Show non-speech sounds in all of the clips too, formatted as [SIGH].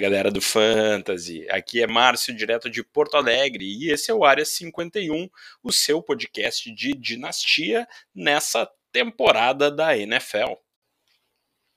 galera do Fantasy. Aqui é Márcio, direto de Porto Alegre, e esse é o Área 51, o seu podcast de dinastia nessa temporada da NFL.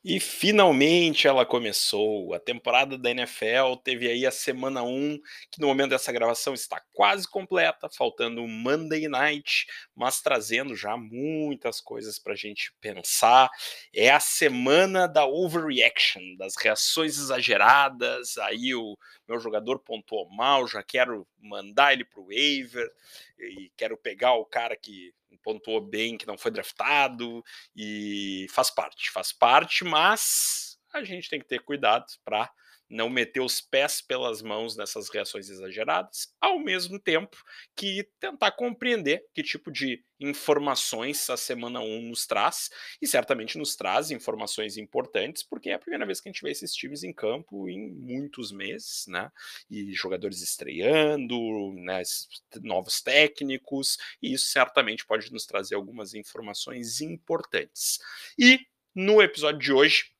E finalmente ela começou. A temporada da NFL teve aí a semana 1, que no momento dessa gravação está quase completa, faltando Monday Night, mas trazendo já muitas coisas para a gente pensar. É a semana da overreaction, das reações exageradas. Aí o meu jogador pontuou mal, já quero mandar ele para o waiver e quero pegar o cara que pontuou bem, que não foi draftado, e faz parte, faz parte, mas a gente tem que ter cuidado para não meter os pés pelas mãos nessas reações exageradas, ao mesmo tempo que tentar compreender que tipo de informações a semana 1 nos traz, e certamente nos traz informações importantes, porque é a primeira vez que a gente vê esses times em campo em muitos meses, né? E jogadores estreando, né? novos técnicos, e isso certamente pode nos trazer algumas informações importantes. E no episódio de hoje,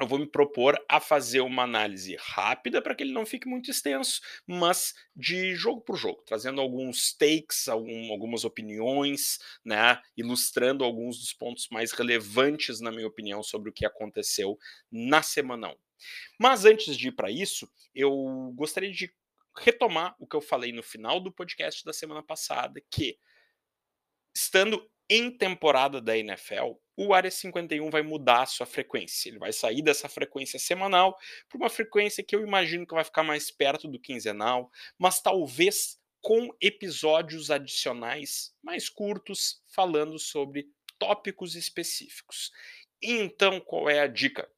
eu vou me propor a fazer uma análise rápida para que ele não fique muito extenso, mas de jogo por jogo, trazendo alguns takes, algum, algumas opiniões, né, ilustrando alguns dos pontos mais relevantes, na minha opinião, sobre o que aconteceu na semana 1. Mas antes de ir para isso, eu gostaria de retomar o que eu falei no final do podcast da semana passada, que estando em temporada da NFL, o Área 51 vai mudar a sua frequência. Ele vai sair dessa frequência semanal para uma frequência que eu imagino que vai ficar mais perto do quinzenal, mas talvez com episódios adicionais mais curtos falando sobre tópicos específicos. Então, qual é a dica?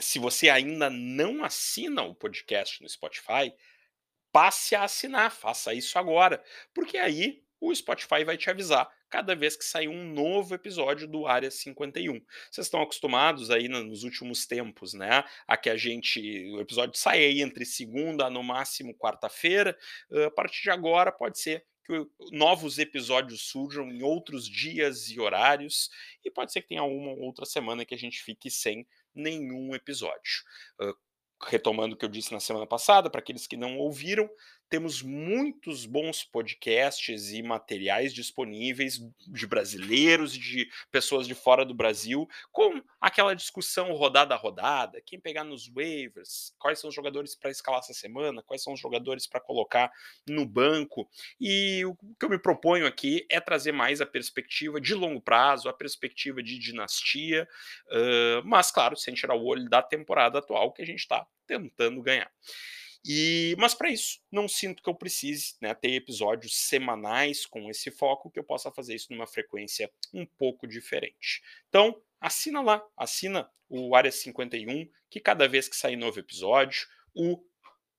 Se você ainda não assina o podcast no Spotify, passe a assinar, faça isso agora, porque aí o Spotify vai te avisar cada vez que sair um novo episódio do Área 51. Vocês estão acostumados aí nos últimos tempos, né? A que a gente. O episódio sai aí entre segunda, no máximo quarta-feira. A partir de agora, pode ser que novos episódios surjam em outros dias e horários, e pode ser que tenha uma outra semana que a gente fique sem nenhum episódio. Retomando o que eu disse na semana passada, para aqueles que não ouviram, temos muitos bons podcasts e materiais disponíveis de brasileiros de pessoas de fora do Brasil, com aquela discussão rodada a rodada, quem pegar nos waivers, quais são os jogadores para escalar essa semana, quais são os jogadores para colocar no banco. E o que eu me proponho aqui é trazer mais a perspectiva de longo prazo, a perspectiva de dinastia, uh, mas claro, sem tirar o olho da temporada atual que a gente está tentando ganhar. E, mas para isso, não sinto que eu precise né, ter episódios semanais com esse foco, que eu possa fazer isso numa frequência um pouco diferente. Então, assina lá, assina o Área 51, que cada vez que sair novo episódio, o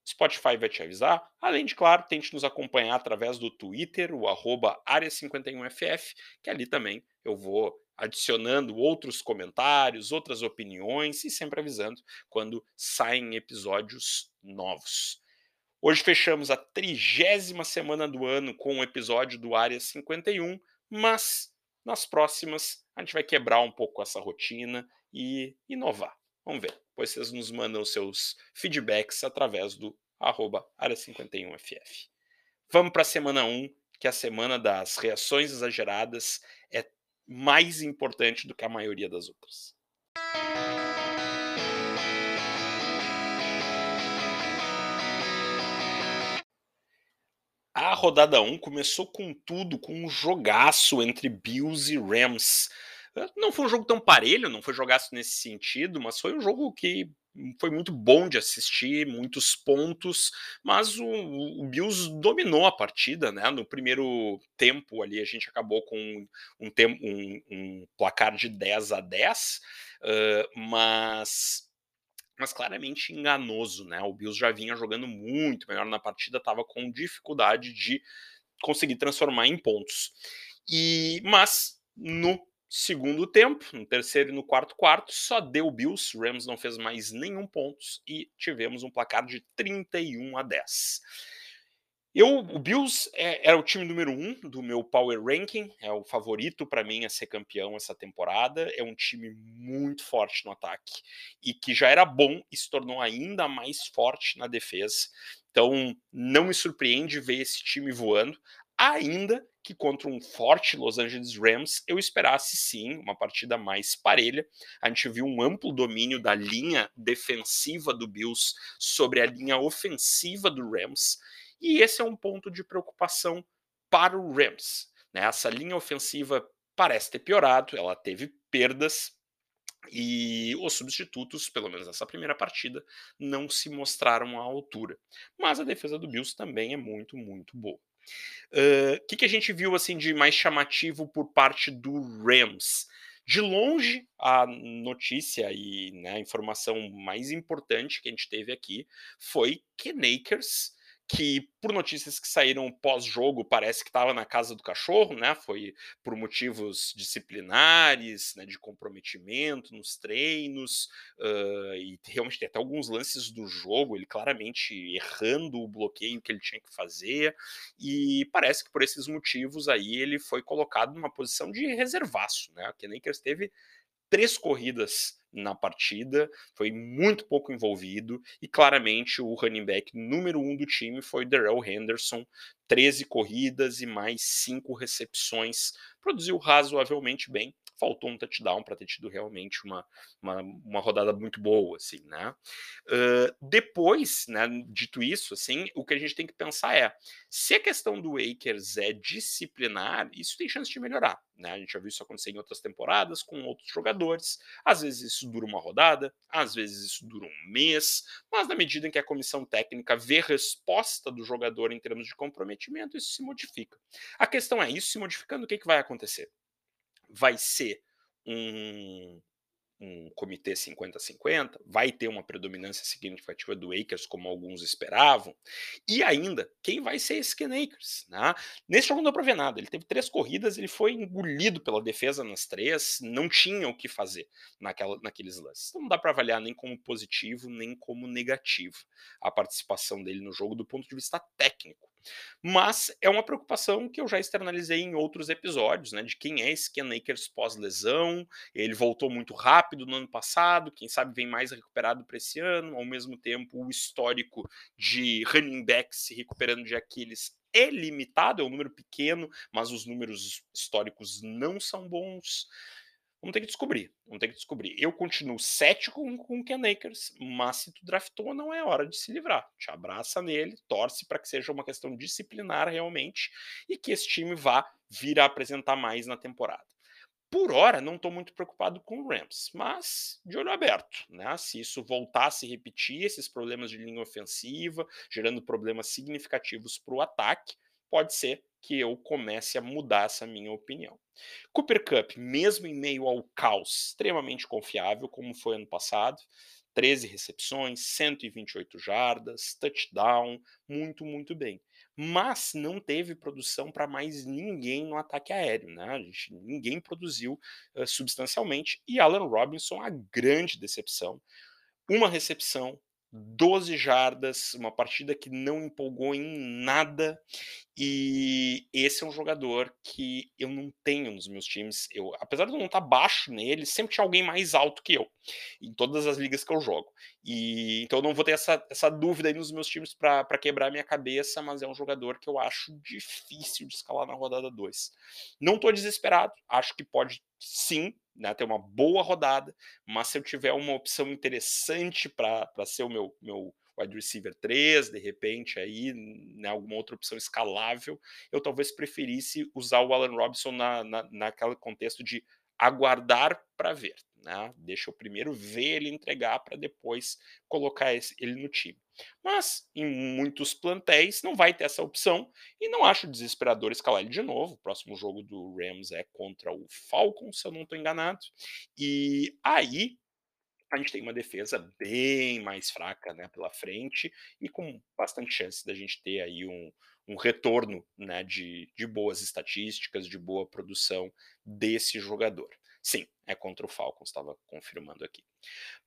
Spotify vai te avisar. Além de, claro, tente nos acompanhar através do Twitter, o arroba Área51FF, que ali também eu vou adicionando outros comentários, outras opiniões e sempre avisando quando saem episódios novos. Hoje fechamos a trigésima semana do ano com o um episódio do Área 51, mas nas próximas a gente vai quebrar um pouco essa rotina e inovar. Vamos ver. Depois vocês nos mandam seus feedbacks através do arroba área 51ff. Vamos para a semana 1, que é a semana das reações exageradas mais importante do que a maioria das outras. A rodada 1 começou com tudo, com um jogaço entre Bills e Rams. Não foi um jogo tão parelho, não foi jogaço nesse sentido, mas foi um jogo que foi muito bom de assistir, muitos pontos, mas o, o, Bills dominou a partida, né? No primeiro tempo ali a gente acabou com um, um, um placar de 10 a 10, uh, mas mas claramente enganoso, né? O Bills já vinha jogando muito melhor na partida, estava com dificuldade de conseguir transformar em pontos. E mas no segundo tempo, no terceiro e no quarto quarto, só deu Bills, Rams não fez mais nenhum pontos e tivemos um placar de 31 a 10. Eu, o Bills é, era o time número um do meu Power Ranking, é o favorito para mim a ser campeão essa temporada. É um time muito forte no ataque e que já era bom e se tornou ainda mais forte na defesa. Então, não me surpreende ver esse time voando, ainda que contra um forte Los Angeles Rams eu esperasse sim uma partida mais parelha. A gente viu um amplo domínio da linha defensiva do Bills sobre a linha ofensiva do Rams e esse é um ponto de preocupação para o Rams. Né? Essa linha ofensiva parece ter piorado, ela teve perdas e os substitutos, pelo menos nessa primeira partida, não se mostraram à altura. Mas a defesa do Bills também é muito, muito boa. O uh, que, que a gente viu assim de mais chamativo por parte do Rams? De longe, a notícia e né, a informação mais importante que a gente teve aqui foi que Nakers que por notícias que saíram pós-jogo parece que estava na casa do cachorro, né? Foi por motivos disciplinares, né, de comprometimento nos treinos uh, e realmente tem até alguns lances do jogo, ele claramente errando o bloqueio que ele tinha que fazer e parece que por esses motivos aí ele foi colocado numa posição de reservaço, né? A Lakers teve três corridas na partida, foi muito pouco envolvido e claramente o running back número um do time foi Darrell Henderson, 13 corridas e mais 5 recepções, produziu razoavelmente bem, faltou um touchdown para ter tido realmente uma, uma, uma, rodada muito boa, assim, né? Uh, depois, né, dito isso, assim, o que a gente tem que pensar é, se a questão do Akers é disciplinar, isso tem chance de melhorar, né? A gente já viu isso acontecer em outras temporadas com outros jogadores, às vezes isso dura uma rodada, às vezes isso dura um mês, mas na medida em que a comissão técnica vê resposta do jogador em termos de comprometimento, isso se modifica. A questão é, isso se modificando, o que, que vai acontecer? Vai ser um, um comitê 50-50, vai ter uma predominância significativa do Akers, como alguns esperavam, e ainda, quem vai ser esse Ken Akers? Né? Nesse jogo não deu para ver nada, ele teve três corridas, ele foi engolido pela defesa nas três, não tinha o que fazer naquela, naqueles lances. Então não dá para avaliar nem como positivo, nem como negativo a participação dele no jogo do ponto de vista técnico. Mas é uma preocupação que eu já externalizei em outros episódios, né? De quem é esse Ken Akers pós-lesão. Ele voltou muito rápido no ano passado, quem sabe vem mais recuperado para esse ano. Ao mesmo tempo, o histórico de running backs se recuperando de Aquiles é limitado, é um número pequeno, mas os números históricos não são bons. Vamos ter que descobrir. Vamos ter que descobrir. Eu continuo cético com, o Ken Akers, mas se tu draftou, não é hora de se livrar. Te abraça nele, torce para que seja uma questão disciplinar realmente e que esse time vá vir a apresentar mais na temporada. Por hora, não estou muito preocupado com o Rams, mas de olho aberto. Né? Se isso voltar a se repetir, esses problemas de linha ofensiva, gerando problemas significativos para o ataque, pode ser que eu comece a mudar essa minha opinião. Cooper Cup, mesmo em meio ao caos, extremamente confiável, como foi ano passado. 13 recepções, 128 jardas, touchdown, muito, muito bem. Mas não teve produção para mais ninguém no ataque aéreo, né? Gente, ninguém produziu uh, substancialmente. E Alan Robinson, a grande decepção. Uma recepção, 12 jardas, uma partida que não empolgou em nada. E esse é um jogador que eu não tenho nos meus times. Eu, apesar de eu não estar baixo nele, sempre tinha alguém mais alto que eu, em todas as ligas que eu jogo. E então eu não vou ter essa, essa dúvida aí nos meus times para quebrar minha cabeça, mas é um jogador que eu acho difícil de escalar na rodada 2. Não estou desesperado, acho que pode sim né, ter uma boa rodada, mas se eu tiver uma opção interessante para ser o meu, meu wide receiver 3, de repente, aí, né, alguma outra opção escalável, eu talvez preferisse usar o Allen Robinson na, na, naquele contexto de aguardar para ver. Né? Deixa eu primeiro ver ele entregar para depois colocar esse, ele no time. Mas em muitos plantéis não vai ter essa opção e não acho desesperador escalar ele de novo. O próximo jogo do Rams é contra o Falcons, se eu não estou enganado. E aí a gente tem uma defesa bem mais fraca né, pela frente e com bastante chance da gente ter aí um, um retorno né, de, de boas estatísticas, de boa produção desse jogador. Sim, é contra o Falcons, estava confirmando aqui.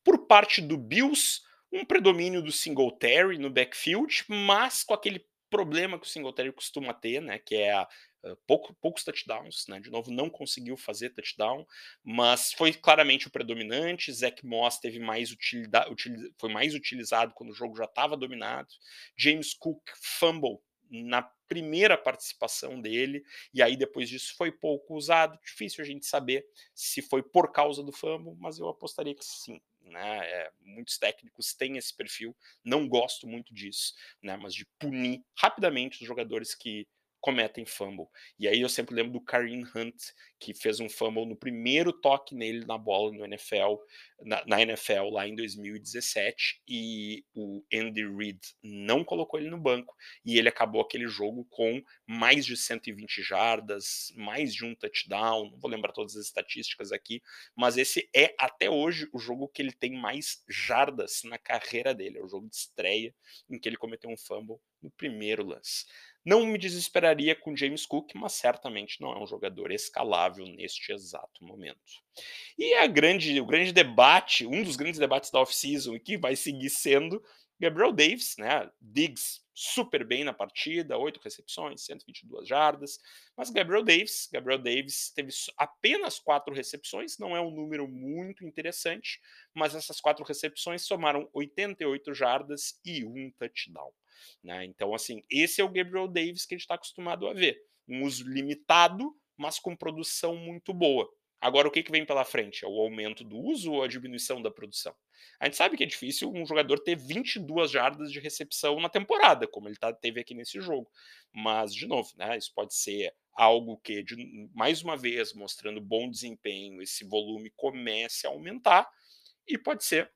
Por parte do Bills, um predomínio do Singletary no backfield, mas com aquele problema que o Singletary costuma ter, né, que é a, uh, pouco, poucos touchdowns, né, de novo não conseguiu fazer touchdown, mas foi claramente o predominante, Zach Moss teve mais utilidade, util, foi mais utilizado quando o jogo já estava dominado, James Cook fumble na primeira participação dele, e aí depois disso foi pouco usado. Difícil a gente saber se foi por causa do fumble, mas eu apostaria que sim. Né? É, muitos técnicos têm esse perfil, não gosto muito disso, né? mas de punir rapidamente os jogadores que cometem fumble. E aí eu sempre lembro do Kareem Hunt, que fez um fumble no primeiro toque nele na bola no NFL, na, na, NFL lá em 2017, e o Andy Reid não colocou ele no banco, e ele acabou aquele jogo com mais de 120 jardas, mais de um touchdown, não vou lembrar todas as estatísticas aqui, mas esse é até hoje o jogo que ele tem mais jardas na carreira dele, é o jogo de estreia em que ele cometeu um fumble no primeiro lance. Não me desesperaria com James Cook, mas certamente não é um jogador escalável neste exato momento. E a grande, o grande debate, um dos grandes debates da off-season e que vai seguir sendo Gabriel Davis, né? Diggs super bem na partida, oito recepções, 122 jardas, mas Gabriel Davis, Gabriel Davis teve apenas quatro recepções, não é um número muito interessante, mas essas quatro recepções somaram 88 jardas e um touchdown. Né? Então, assim, esse é o Gabriel Davis que a gente está acostumado a ver. Um uso limitado, mas com produção muito boa. Agora, o que, que vem pela frente? É o aumento do uso ou a diminuição da produção? A gente sabe que é difícil um jogador ter 22 jardas de recepção na temporada, como ele tá, teve aqui nesse jogo. Mas, de novo, né, isso pode ser algo que, de, mais uma vez, mostrando bom desempenho, esse volume comece a aumentar, e pode ser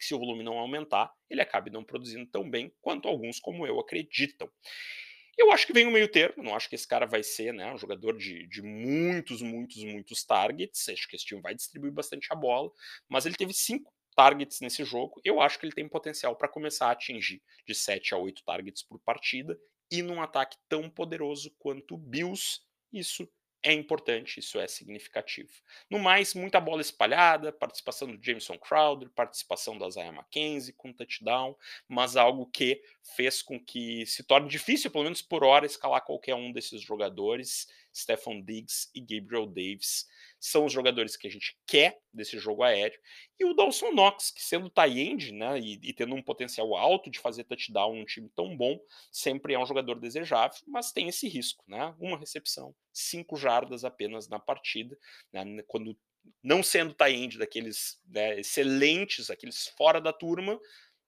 se o volume não aumentar, ele acabe não produzindo tão bem quanto alguns como eu acreditam. Eu acho que vem o meio termo, não acho que esse cara vai ser né, um jogador de, de muitos, muitos, muitos targets. Acho que esse time vai distribuir bastante a bola, mas ele teve cinco targets nesse jogo. Eu acho que ele tem potencial para começar a atingir de 7 a 8 targets por partida e num ataque tão poderoso quanto o Bills. Isso é importante, isso é significativo. No mais, muita bola espalhada, participação do Jameson Crowder, participação da Isaiah McKenzie com touchdown, mas algo que fez com que se torne difícil, pelo menos por hora, escalar qualquer um desses jogadores. Stephon Diggs e Gabriel Davis são os jogadores que a gente quer desse jogo aéreo. E o Dawson Knox, que sendo tie-end, né, e, e, tendo um potencial alto de fazer touchdown num time tão bom, sempre é um jogador desejável, mas tem esse risco, né? Uma recepção, cinco jardas apenas na partida, né, quando não sendo tie-end daqueles né, excelentes, aqueles fora da turma,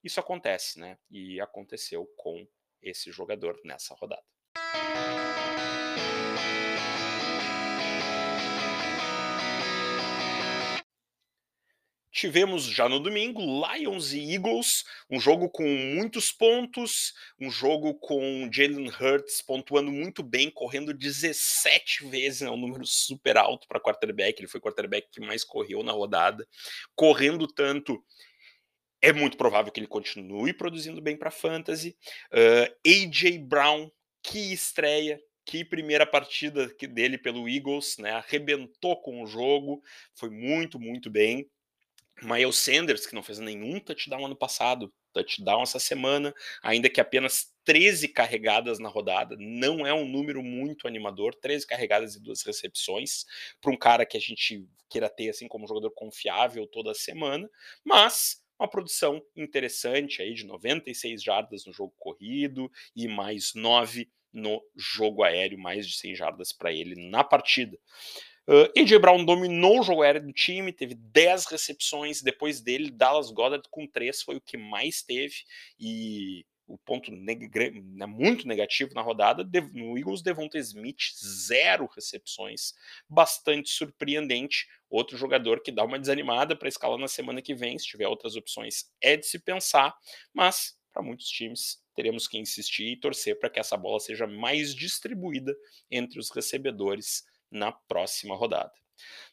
isso acontece, né? E aconteceu com esse jogador nessa rodada. Tivemos já no domingo Lions e Eagles, um jogo com muitos pontos, um jogo com Jalen Hurts pontuando muito bem, correndo 17 vezes, é um número super alto para quarterback, ele foi o quarterback que mais correu na rodada, correndo tanto é muito provável que ele continue produzindo bem para fantasy. Uh, AJ Brown, que estreia, que primeira partida dele pelo Eagles, né? Arrebentou com o jogo, foi muito, muito bem. Miles Sanders, que não fez nenhum touchdown ano passado, touchdown essa semana, ainda que apenas 13 carregadas na rodada, não é um número muito animador, 13 carregadas e duas recepções, para um cara que a gente queira ter assim como jogador confiável toda semana, mas uma produção interessante aí de 96 jardas no jogo corrido e mais 9 no jogo aéreo, mais de 100 jardas para ele na partida. Uh, AJ Brown dominou o jogo aéreo do time, teve 10 recepções. Depois dele, Dallas Goddard com 3 foi o que mais teve. E o ponto neg né, muito negativo na rodada, no Eagles, Devonta Smith, zero recepções. Bastante surpreendente. Outro jogador que dá uma desanimada para escalar na semana que vem. Se tiver outras opções, é de se pensar. Mas, para muitos times, teremos que insistir e torcer para que essa bola seja mais distribuída entre os recebedores na próxima rodada.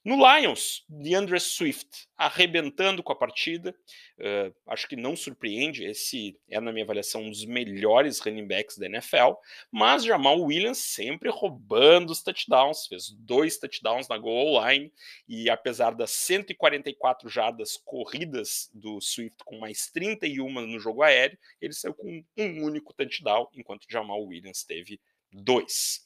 No Lions, DeAndre Swift arrebentando com a partida. Uh, acho que não surpreende. Esse é, na minha avaliação, um dos melhores running backs da NFL. Mas Jamal Williams sempre roubando os touchdowns. Fez dois touchdowns na goal line. E apesar das 144 jardas corridas do Swift, com mais 31 no jogo aéreo, ele saiu com um único touchdown, enquanto Jamal Williams teve dois.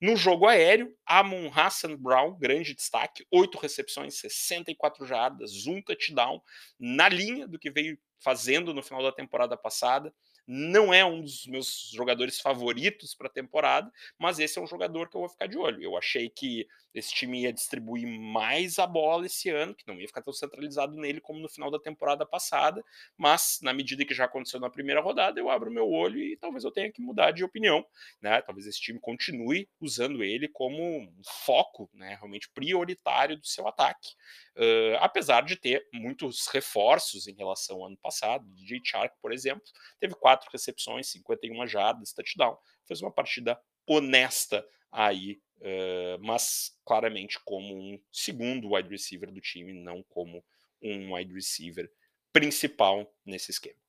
No jogo aéreo, Amon Hassan Brown, grande destaque, oito recepções, 64 jardas, um touchdown, na linha do que veio fazendo no final da temporada passada não é um dos meus jogadores favoritos para a temporada, mas esse é um jogador que eu vou ficar de olho. Eu achei que esse time ia distribuir mais a bola esse ano, que não ia ficar tão centralizado nele como no final da temporada passada, mas na medida que já aconteceu na primeira rodada, eu abro meu olho e talvez eu tenha que mudar de opinião, né? Talvez esse time continue usando ele como um foco, né, realmente prioritário do seu ataque. Uh, apesar de ter muitos reforços em relação ao ano passado, DJ Chark, por exemplo, teve quatro recepções, 51 jardas, touchdown, fez uma partida honesta aí, uh, mas claramente como um segundo wide receiver do time, não como um wide receiver principal nesse esquema.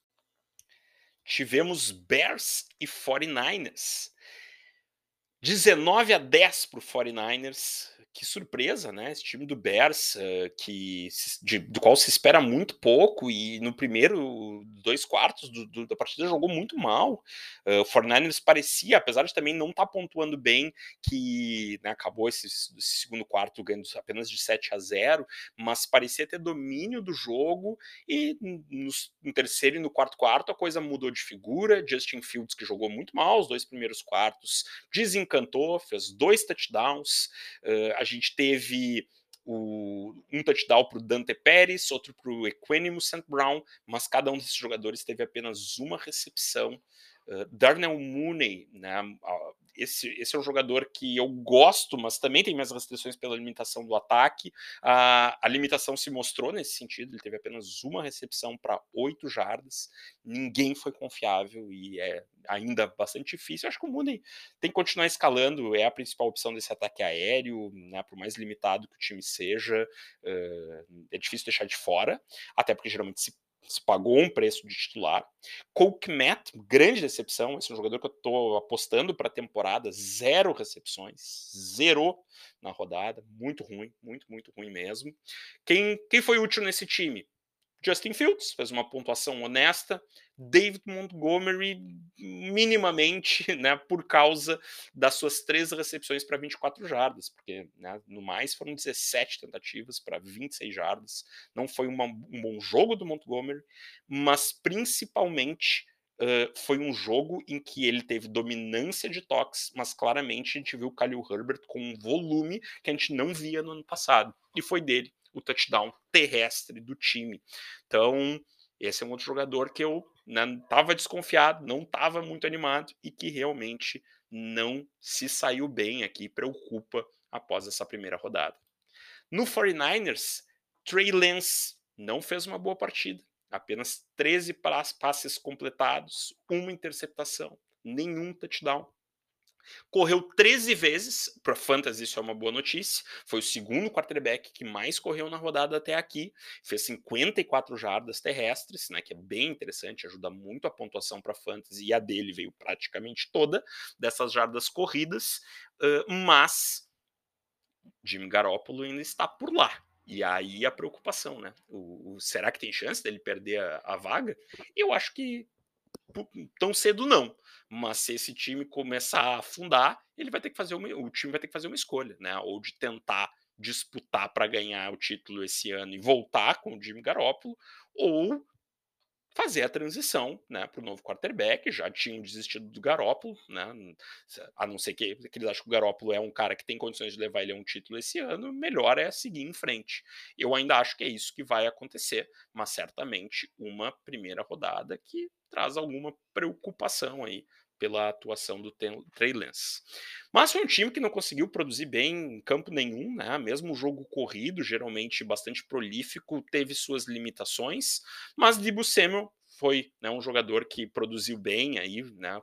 Tivemos Bears e 49ers. 19 a 10 para o 49ers que surpresa, né? Esse time do Bears, uh, que de, do qual se espera muito pouco e no primeiro dois quartos do, do, da partida jogou muito mal. Uh, o Fortnite parecia, apesar de também não estar tá pontuando bem, que né, acabou esse, esse, segundo quarto ganhando apenas de 7 a 0, mas parecia ter domínio do jogo e no, no terceiro e no quarto quarto a coisa mudou de figura. Justin Fields que jogou muito mal os dois primeiros quartos, desencantou, fez dois touchdowns. Uh, a gente teve o, um touchdown para o Dante Pérez, outro para o Equanimous St. Brown, mas cada um desses jogadores teve apenas uma recepção. Uh, Darnell Mooney, né, esse, esse é um jogador que eu gosto, mas também tem minhas restrições pela limitação do ataque. A, a limitação se mostrou nesse sentido, ele teve apenas uma recepção para oito jardas, ninguém foi confiável e é ainda bastante difícil. Eu acho que o Mooney tem que continuar escalando, é a principal opção desse ataque aéreo, né, por mais limitado que o time seja, uh, é difícil deixar de fora, até porque geralmente se se pagou um preço de titular. Matt, grande decepção. Esse é um jogador que eu estou apostando para a temporada. Zero recepções, zero na rodada. Muito ruim, muito, muito ruim mesmo. Quem, quem foi útil nesse time? Justin Fields fez uma pontuação honesta, David Montgomery minimamente, [LAUGHS] né, por causa das suas três recepções para 24 jardas, porque né, no mais foram 17 tentativas para 26 jardas. Não foi uma, um bom jogo do Montgomery, mas principalmente Uh, foi um jogo em que ele teve dominância de toques, mas claramente a gente viu o Khalil Herbert com um volume que a gente não via no ano passado. E foi dele o touchdown terrestre do time. Então, esse é um outro jogador que eu estava né, desconfiado, não estava muito animado e que realmente não se saiu bem aqui, preocupa após essa primeira rodada. No 49ers, Trey Lance não fez uma boa partida, apenas 13 passes completados, uma interceptação, nenhum touchdown. Correu 13 vezes, para Fantasy isso é uma boa notícia. Foi o segundo quarterback que mais correu na rodada até aqui. Fez 54 jardas terrestres, né, que é bem interessante, ajuda muito a pontuação para Fantasy e a dele veio praticamente toda dessas jardas corridas. Uh, mas Jimmy Garoppolo ainda está por lá. E aí a preocupação, né? O, o, será que tem chance dele perder a, a vaga? Eu acho que tão cedo não. Mas se esse time começar a afundar, ele vai ter que fazer uma, o time vai ter que fazer uma escolha, né? Ou de tentar disputar para ganhar o título esse ano e voltar com o Jimmy Garoppolo, ou fazer a transição né, para o novo quarterback. Já tinham desistido do Garópolo, né, a não ser que, que eles acham que o Garópolo é um cara que tem condições de levar ele a um título esse ano, melhor é seguir em frente. Eu ainda acho que é isso que vai acontecer, mas certamente uma primeira rodada que traz alguma preocupação aí pela atuação do Trey Lance. Mas foi um time que não conseguiu produzir bem em campo nenhum, né? Mesmo o jogo corrido, geralmente bastante prolífico, teve suas limitações, mas Debo Samuel foi né, um jogador que produziu bem aí, né?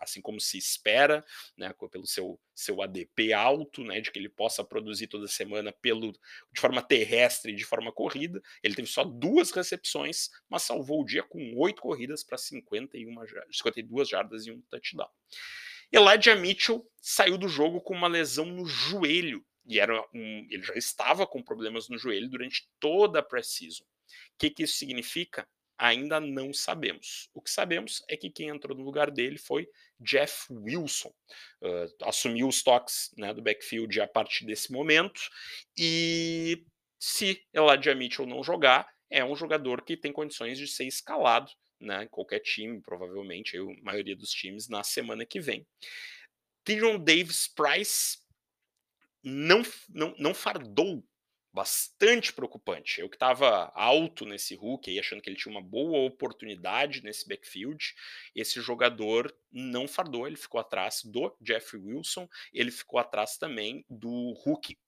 Assim como se espera, né, pelo seu, seu ADP alto, né, de que ele possa produzir toda semana pelo, de forma terrestre e de forma corrida. Ele teve só duas recepções, mas salvou o dia com oito corridas para 52 jardas e um touchdown. Elijah Mitchell saiu do jogo com uma lesão no joelho, e era um, ele já estava com problemas no joelho durante toda a pré-season. O que, que isso significa? Ainda não sabemos. O que sabemos é que quem entrou no lugar dele foi Jeff Wilson. Uh, assumiu os toques né, do backfield a partir desse momento. E se Elijah Mitchell não jogar, é um jogador que tem condições de ser escalado né, em qualquer time, provavelmente, a maioria dos times, na semana que vem. Tyron Davis Price não, não, não fardou bastante preocupante. Eu que estava alto nesse Hulk, aí, achando que ele tinha uma boa oportunidade nesse backfield, esse jogador não fardou, ele ficou atrás do Jeffrey Wilson, ele ficou atrás também do Hulk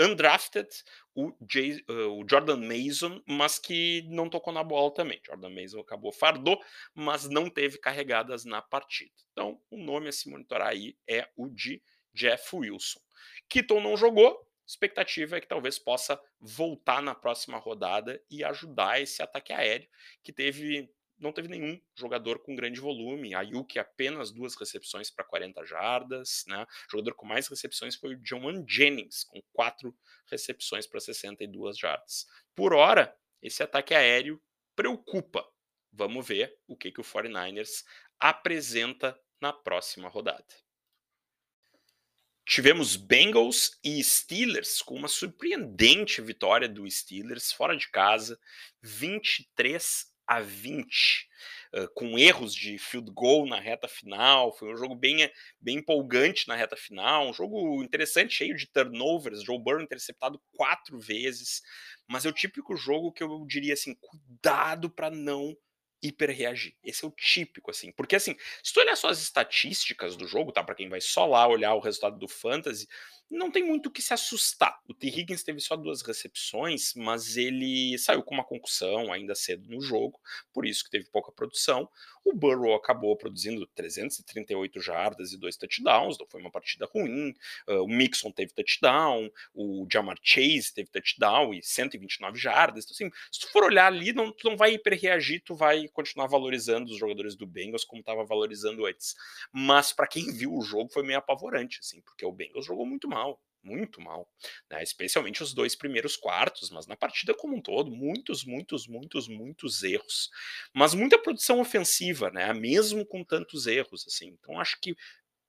undrafted, o, Jay, uh, o, Jordan Mason, mas que não tocou na bola também. Jordan Mason acabou fardou, mas não teve carregadas na partida. Então, o nome a se monitorar aí é o de Jeff Wilson. Kitton não jogou, expectativa é que talvez possa voltar na próxima rodada e ajudar esse ataque aéreo que teve não teve nenhum jogador com grande volume. A Yuki apenas duas recepções para 40 jardas, né? O jogador com mais recepções foi o John Jennings, com quatro recepções para 62 jardas. Por hora, esse ataque aéreo preocupa. Vamos ver o que, que o 49ers apresenta na próxima rodada. Tivemos Bengals e Steelers com uma surpreendente vitória do Steelers fora de casa, 23 a 20, uh, com erros de field goal na reta final. Foi um jogo bem, bem empolgante na reta final, um jogo interessante, cheio de turnovers. Joe Burrow interceptado quatro vezes, mas é o típico jogo que eu diria assim: cuidado para não hiperreagir. Esse é o típico, assim. Porque, assim, se tu olhar só as estatísticas do jogo, tá? Para quem vai só lá olhar o resultado do Fantasy, não tem muito o que se assustar. O T. Higgins teve só duas recepções, mas ele saiu com uma concussão ainda cedo no jogo, por isso que teve pouca produção. O Burrow acabou produzindo 338 jardas e dois touchdowns, não foi uma partida ruim. Uh, o Mixon teve touchdown, o Jamar Chase teve touchdown e 129 jardas. Então, assim, se tu for olhar ali, não, tu não vai hiperreagir, tu vai continuar valorizando os jogadores do Bengals como estava valorizando antes. Mas para quem viu o jogo foi meio apavorante, assim, porque o Bengals jogou muito mal mal, muito mal, né? especialmente os dois primeiros quartos, mas na partida como um todo, muitos, muitos, muitos, muitos erros, mas muita produção ofensiva, né? Mesmo com tantos erros, assim. Então acho que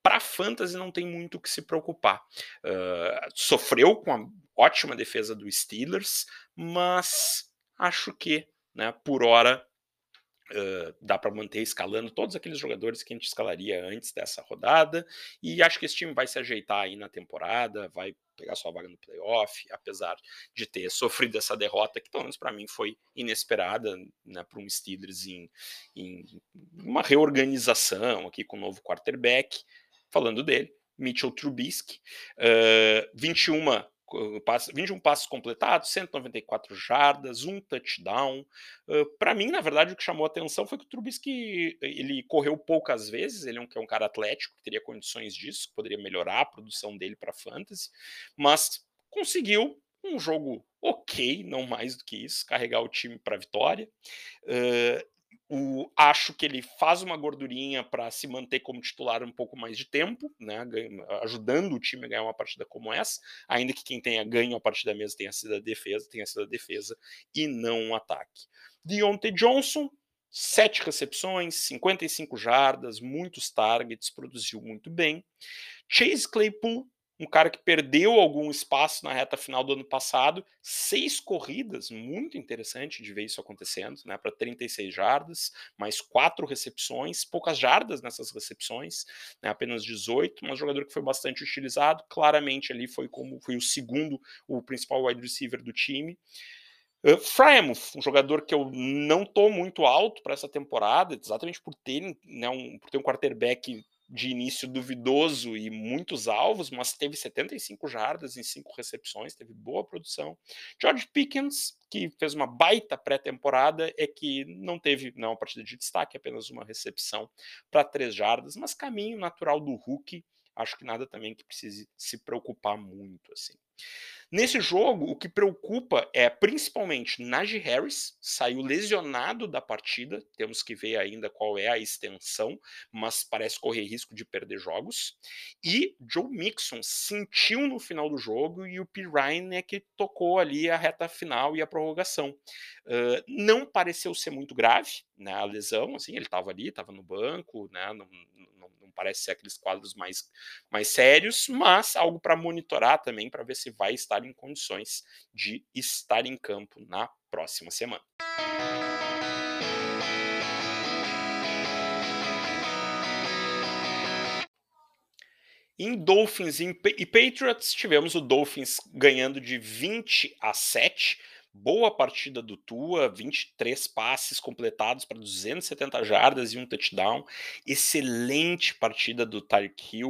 para fantasy não tem muito o que se preocupar. Uh, sofreu com a ótima defesa do Steelers, mas acho que, né? Por hora Dá para manter escalando todos aqueles jogadores que a gente escalaria antes dessa rodada. E acho que esse time vai se ajeitar aí na temporada, vai pegar sua vaga no playoff, apesar de ter sofrido essa derrota, que pelo menos para mim foi inesperada né, para um Steelers em, em uma reorganização aqui com o novo quarterback. Falando dele, Mitchell Trubisky, uh, 21 21 passos completados, 194 jardas, um touchdown. Uh, para mim, na verdade, o que chamou atenção foi que o Trubisky ele correu poucas vezes, ele é um, é um cara atlético, que teria condições disso, poderia melhorar a produção dele para fantasy, mas conseguiu um jogo ok, não mais do que isso, carregar o time para vitória. Uh, o, acho que ele faz uma gordurinha para se manter como titular um pouco mais de tempo, né, ajudando o time a ganhar uma partida como essa, ainda que quem tenha ganho a partida mesmo tenha sido a defesa, tenha sido a defesa e não um ataque. Deontay Johnson, sete recepções, 55 jardas, muitos targets, produziu muito bem. Chase Claypool um cara que perdeu algum espaço na reta final do ano passado, seis corridas, muito interessante de ver isso acontecendo, né, para 36 jardas, mais quatro recepções, poucas jardas nessas recepções, né, apenas 18, mas jogador que foi bastante utilizado, claramente ali foi como foi o segundo, o principal wide receiver do time. Uh, Frymouth, um jogador que eu não tô muito alto para essa temporada, exatamente por ter, né, um, por ter um quarterback de início duvidoso e muitos alvos, mas teve 75 jardas em cinco recepções, teve boa produção. George Pickens, que fez uma baita pré-temporada, é que não teve não, uma partida de destaque, apenas uma recepção para três jardas, mas caminho natural do Hulk, acho que nada também que precise se preocupar muito assim. Nesse jogo, o que preocupa é principalmente Najee Harris, saiu lesionado da partida, temos que ver ainda qual é a extensão, mas parece correr risco de perder jogos. E Joe Mixon sentiu no final do jogo e o P. Ryan é que tocou ali a reta final e a prorrogação. Uh, não pareceu ser muito grave né, a lesão, assim, ele estava ali, estava no banco, né, não, não, parece ser aqueles quadros mais, mais sérios, mas algo para monitorar também, para ver se vai estar em condições de estar em campo na próxima semana. Em Dolphins e Patriots, tivemos o Dolphins ganhando de 20 a 7 Boa partida do Tua, 23 passes completados para 270 jardas e um touchdown. Excelente partida do Tyreek.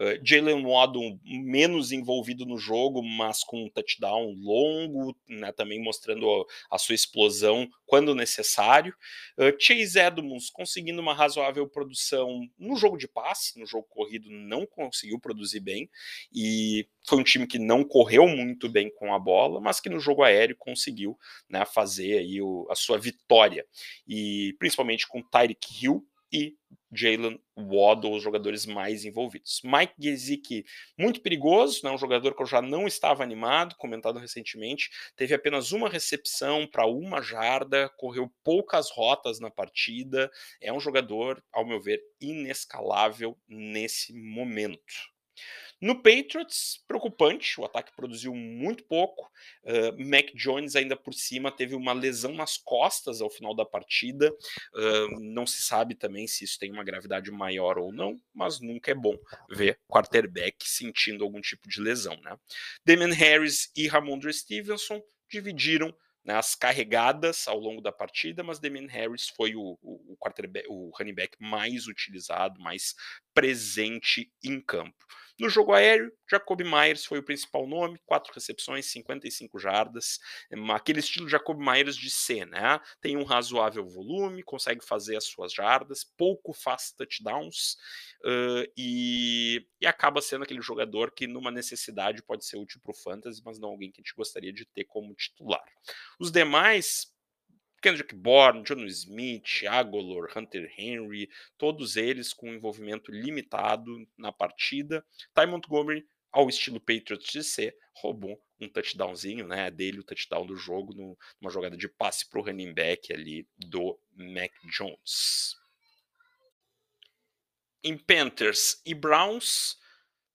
Uh, Jalen Waddle menos envolvido no jogo, mas com um touchdown longo, né, também mostrando a, a, sua explosão quando necessário. Uh, Chase Edmonds conseguindo uma razoável produção no jogo de passe, no jogo corrido não conseguiu produzir bem, e foi um time que não correu muito bem com a bola, mas que no jogo aéreo conseguiu né, fazer aí o, a sua vitória. E principalmente com Tyreek Hill, e Jalen Waddle, os jogadores mais envolvidos. Mike Gesicki, muito perigoso, né, um jogador que eu já não estava animado, comentado recentemente, teve apenas uma recepção para uma jarda, correu poucas rotas na partida, é um jogador, ao meu ver, inescalável nesse momento. No Patriots, preocupante, o ataque produziu muito pouco. Uh, Mac Jones, ainda por cima, teve uma lesão nas costas ao final da partida. Uh, não se sabe também se isso tem uma gravidade maior ou não, mas nunca é bom ver quarterback sentindo algum tipo de lesão. Né? Damon Harris e Ramondre Stevenson dividiram né, as carregadas ao longo da partida, mas Damien Harris foi o, o, o, quarterback, o running back mais utilizado, mais presente em campo. No jogo aéreo, Jacob Myers foi o principal nome, quatro recepções, 55 jardas, aquele estilo Jacob Myers de C, né? Tem um razoável volume, consegue fazer as suas jardas, pouco faz touchdowns uh, e, e, acaba sendo aquele jogador que, numa necessidade, pode ser útil para o fantasy, mas não alguém que a gente gostaria de ter como titular. Os demais, Kendrick Bourne, John Smith, Agolor, Hunter Henry, todos eles com envolvimento limitado na partida. Ty Montgomery, ao estilo Patriots de ser, roubou um touchdownzinho, né, dele o touchdown do jogo no, numa jogada de passe para o running back ali do Mac Jones. Em Panthers e Browns,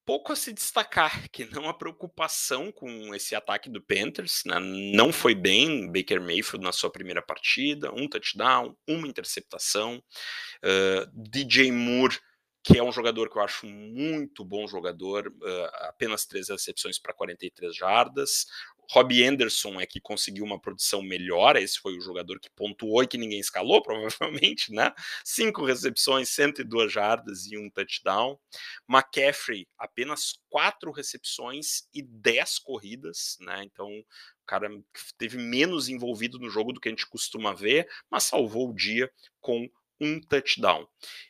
pouco a se destacar, que não a preocupação com esse ataque do Panthers, né? não foi bem Baker Mayfield na sua primeira partida, um touchdown, uma interceptação, uh, DJ Moore que é um jogador que eu acho muito bom jogador, uh, apenas três recepções para 43 jardas. Robbie Anderson é que conseguiu uma produção melhor, esse foi o jogador que pontuou e que ninguém escalou, [LAUGHS] provavelmente, né? Cinco recepções, 102 jardas e um touchdown. McCaffrey, apenas quatro recepções e 10 corridas, né? Então, o cara teve menos envolvido no jogo do que a gente costuma ver, mas salvou o dia com um touchdown.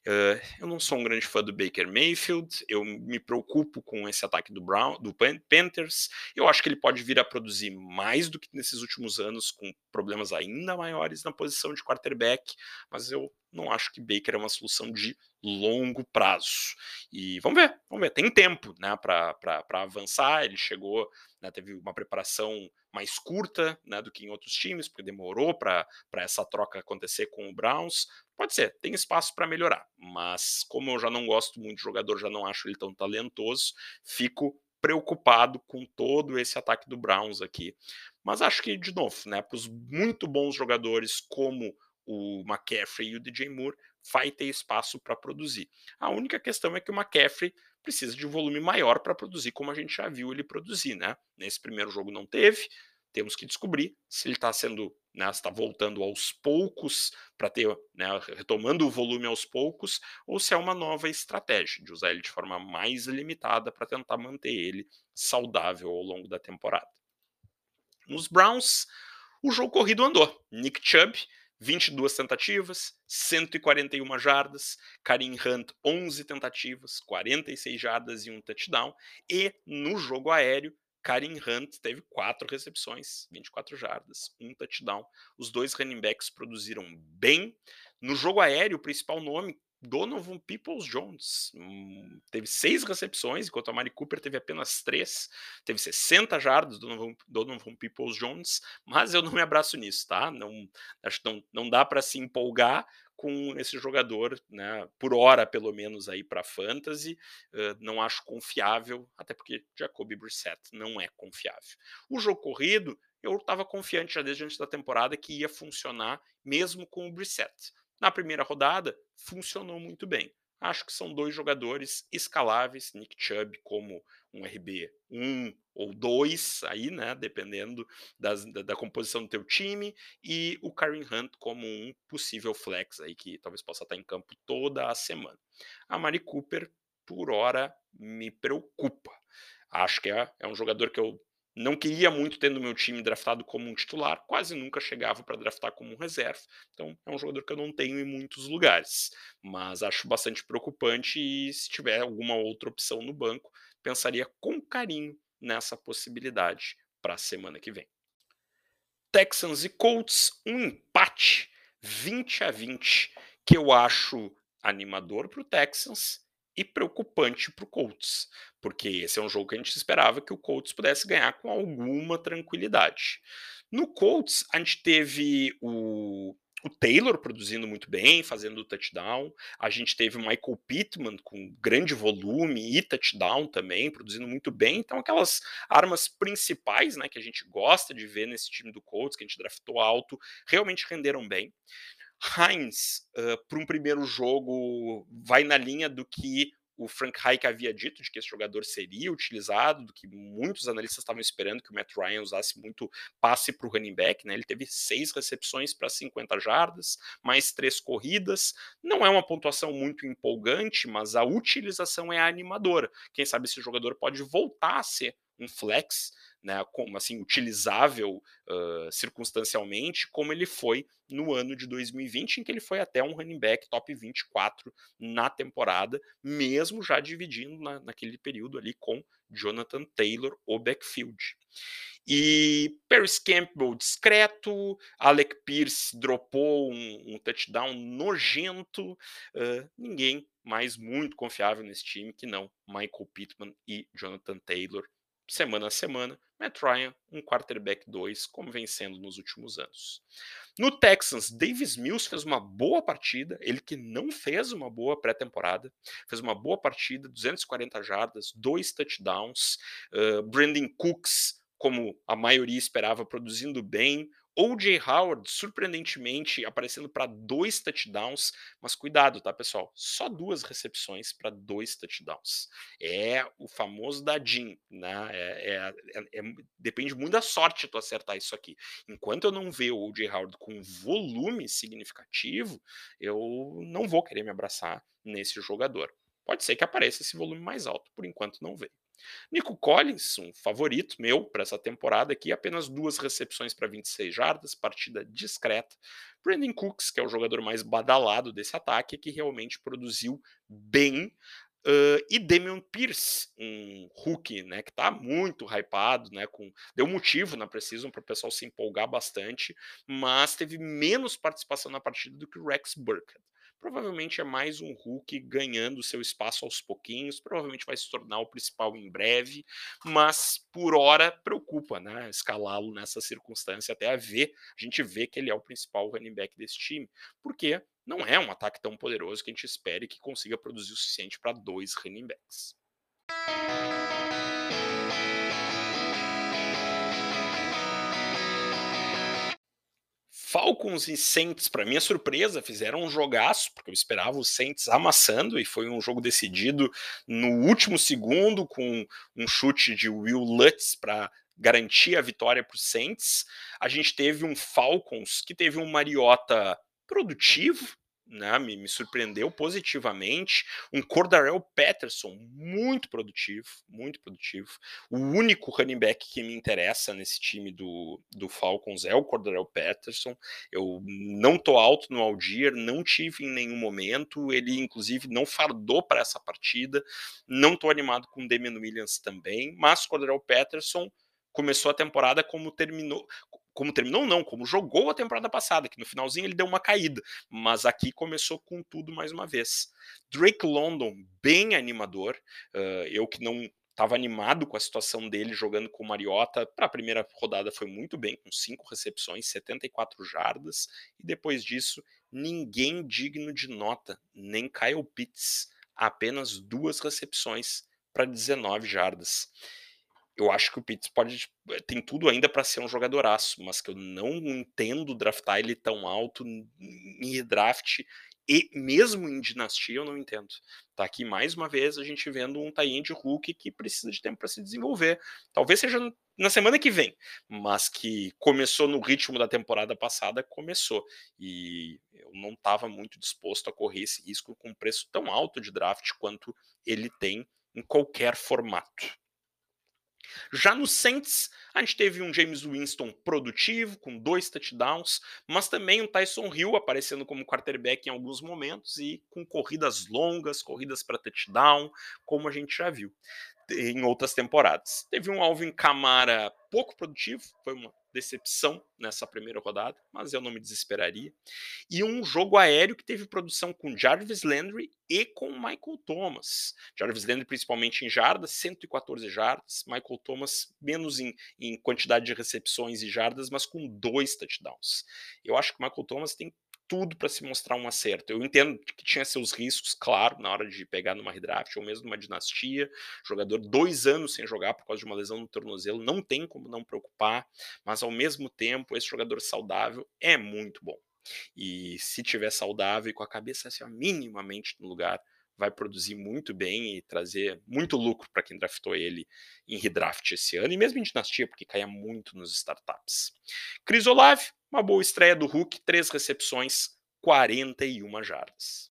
Uh, eu não sou um grande fã do Baker Mayfield, eu me preocupo com esse ataque do Brown, do Panthers. Eu acho que ele pode vir a produzir mais do que nesses últimos anos, com problemas ainda maiores na posição de quarterback, mas eu não acho que Baker é uma solução de longo prazo. E vamos ver, vamos ver. Tem tempo né, para avançar. Ele chegou, né, teve uma preparação mais curta né, do que em outros times, porque demorou para essa troca acontecer com o Browns. Pode ser, tem espaço para melhorar, mas como eu já não gosto muito de jogador, já não acho ele tão talentoso, fico preocupado com todo esse ataque do Browns aqui. Mas acho que, de novo, né, para os muito bons jogadores como o McCaffrey e o DJ Moore, vai ter espaço para produzir. A única questão é que o McCaffrey precisa de um volume maior para produzir, como a gente já viu ele produzir, né? Nesse primeiro jogo não teve, temos que descobrir se ele está sendo né, está voltando aos poucos para ter, né, retomando o volume aos poucos, ou se é uma nova estratégia de usar ele de forma mais limitada para tentar manter ele saudável ao longo da temporada. Nos Browns, o jogo corrido andou. Nick Chubb 22 tentativas, 141 jardas, Karim Hunt 11 tentativas, 46 jardas e um touchdown, e no jogo aéreo Karim Hunt teve quatro recepções, 24 jardas, um touchdown. Os dois running backs produziram bem. No jogo aéreo, o principal nome Donovan Peoples Jones hum, teve seis recepções, enquanto a Mari Cooper teve apenas três. Teve 60 jardas do Donovan, Donovan Peoples Jones, mas eu não me abraço nisso, tá? Não, acho que não, não dá para se empolgar com esse jogador, né? Por hora, pelo menos, aí para fantasy. Uh, não acho confiável, até porque Jacoby Brissett não é confiável. O jogo corrido, eu estava confiante já desde antes da temporada que ia funcionar mesmo com o Brissett. Na primeira rodada, funcionou muito bem. Acho que são dois jogadores escaláveis, Nick Chubb como um RB 1 ou 2, aí, né, dependendo das, da, da, composição do teu time, e o Karen Hunt como um possível flex aí que talvez possa estar em campo toda a semana. A Mari Cooper, por hora, me preocupa. Acho que é, é um jogador que eu não queria muito tendo meu time draftado como um titular, quase nunca chegava para draftar como um reserva. Então é um jogador que eu não tenho em muitos lugares, mas acho bastante preocupante e se tiver alguma outra opção no banco, pensaria com carinho nessa possibilidade para a semana que vem. Texans e Colts, um empate 20 a 20, que eu acho animador para o Texans e preocupante para o Colts, porque esse é um jogo que a gente esperava que o Colts pudesse ganhar com alguma tranquilidade. No Colts, a gente teve o, o Taylor produzindo muito bem, fazendo o touchdown. A gente teve o Michael Pittman com grande volume e touchdown também, produzindo muito bem. Então, aquelas armas principais né, que a gente gosta de ver nesse time do Colts, que a gente draftou alto, realmente renderam bem. Heinz, uh, para um primeiro jogo, vai na linha do que o Frank Reich havia dito, de que esse jogador seria utilizado, do que muitos analistas estavam esperando que o Matt Ryan usasse muito passe para o running back. Né? Ele teve seis recepções para 50 jardas, mais três corridas. Não é uma pontuação muito empolgante, mas a utilização é animadora. Quem sabe esse jogador pode voltar a ser um flex né, como assim utilizável uh, circunstancialmente, como ele foi no ano de 2020, em que ele foi até um running back top 24 na temporada, mesmo já dividindo na, naquele período ali com Jonathan Taylor, o backfield. E Paris Campbell discreto, Alec Pierce dropou um, um touchdown nojento, uh, ninguém mais muito confiável nesse time que não Michael Pittman e Jonathan Taylor semana a semana, Matt Ryan, um quarterback 2, como vem sendo nos últimos anos. No Texans, Davis Mills fez uma boa partida, ele que não fez uma boa pré-temporada, fez uma boa partida, 240 jardas, dois touchdowns, uh, Brandon Cooks, como a maioria esperava, produzindo bem, O.J. Howard, surpreendentemente, aparecendo para dois touchdowns, mas cuidado, tá, pessoal? Só duas recepções para dois touchdowns. É o famoso dadinho, né? É, é, é, é, depende muito da sorte tu acertar isso aqui. Enquanto eu não ver o O.J. Howard com volume significativo, eu não vou querer me abraçar nesse jogador. Pode ser que apareça esse volume mais alto, por enquanto não veio. Nico Collins, um favorito meu para essa temporada aqui, apenas duas recepções para 26 jardas, partida discreta. Brandon Cooks, que é o jogador mais badalado desse ataque, que realmente produziu bem. Uh, e Damian Pierce, um rookie, né, que está muito hypado, né, com, deu motivo na Precision para o pessoal se empolgar bastante, mas teve menos participação na partida do que o Rex Burkhead. Provavelmente é mais um Hulk ganhando seu espaço aos pouquinhos, provavelmente vai se tornar o principal em breve, mas por hora preocupa, né? Escalá-lo nessa circunstância até a ver, a gente vê que ele é o principal running back desse time, porque não é um ataque tão poderoso que a gente espere que consiga produzir o suficiente para dois running backs. Falcons e Saints, para minha surpresa, fizeram um jogaço, porque eu esperava os Saints amassando, e foi um jogo decidido no último segundo, com um chute de Will Lutz para garantir a vitória para o Saints. A gente teve um Falcons que teve um Mariota produtivo, né, me, me, surpreendeu positivamente. Um Cordarel Patterson muito produtivo, muito produtivo. O único running back que me interessa nesse time do, do Falcons é o Cordarel Patterson. Eu não tô alto no Aldir, não tive em nenhum momento. Ele, inclusive, não fardou para essa partida. Não tô animado com o Damian Williams também, mas Cordarel Patterson começou a temporada como terminou, como terminou, não, como jogou a temporada passada, que no finalzinho ele deu uma caída, mas aqui começou com tudo mais uma vez. Drake London, bem animador, uh, eu que não estava animado com a situação dele jogando com o Mariota, para a primeira rodada foi muito bem, com cinco recepções, 74 jardas, e depois disso, ninguém digno de nota, nem Kyle Pitts, apenas duas recepções para 19 jardas eu acho que o Pitts pode eh, tem tudo ainda para ser um jogadoraço, mas que eu não entendo draftar ele tão alto em draft e mesmo em dinastia eu não entendo. Tá aqui mais uma vez a gente vendo um tie de Hulk que precisa de tempo para se desenvolver. Talvez seja na semana que vem, mas que começou no ritmo da temporada passada, começou. E eu não estava muito disposto a correr esse risco com um preço tão alto de draft quanto ele tem em qualquer formato. Já no Saints, a gente teve um James Winston produtivo, com dois touchdowns, mas também um Tyson Hill aparecendo como quarterback em alguns momentos e com corridas longas, corridas para touchdown, como a gente já viu em outras temporadas. Teve um Alvin Kamara pouco produtivo, foi uma decepção nessa primeira rodada, mas eu não me desesperaria. E um jogo aéreo que teve produção com Jarvis Landry e com Michael Thomas. Jarvis Landry principalmente em jardas, 114 jardas, Michael Thomas menos em, em quantidade de recepções e jardas, mas com dois touchdowns. Eu acho que o Michael Thomas tem tudo para se mostrar um acerto. Eu entendo que tinha seus riscos, claro, na hora de pegar numa redraft ou mesmo numa dinastia. Jogador dois anos sem jogar por causa de uma lesão no tornozelo, não tem como não preocupar, mas ao mesmo tempo, esse jogador saudável é muito bom. E se tiver saudável e com a cabeça assim, minimamente no lugar, vai produzir muito bem e trazer muito lucro para quem draftou ele em redraft esse ano, e mesmo em dinastia, porque caia muito nos startups. Cris Olave, uma boa estreia do Hulk, três recepções, 41 jardas.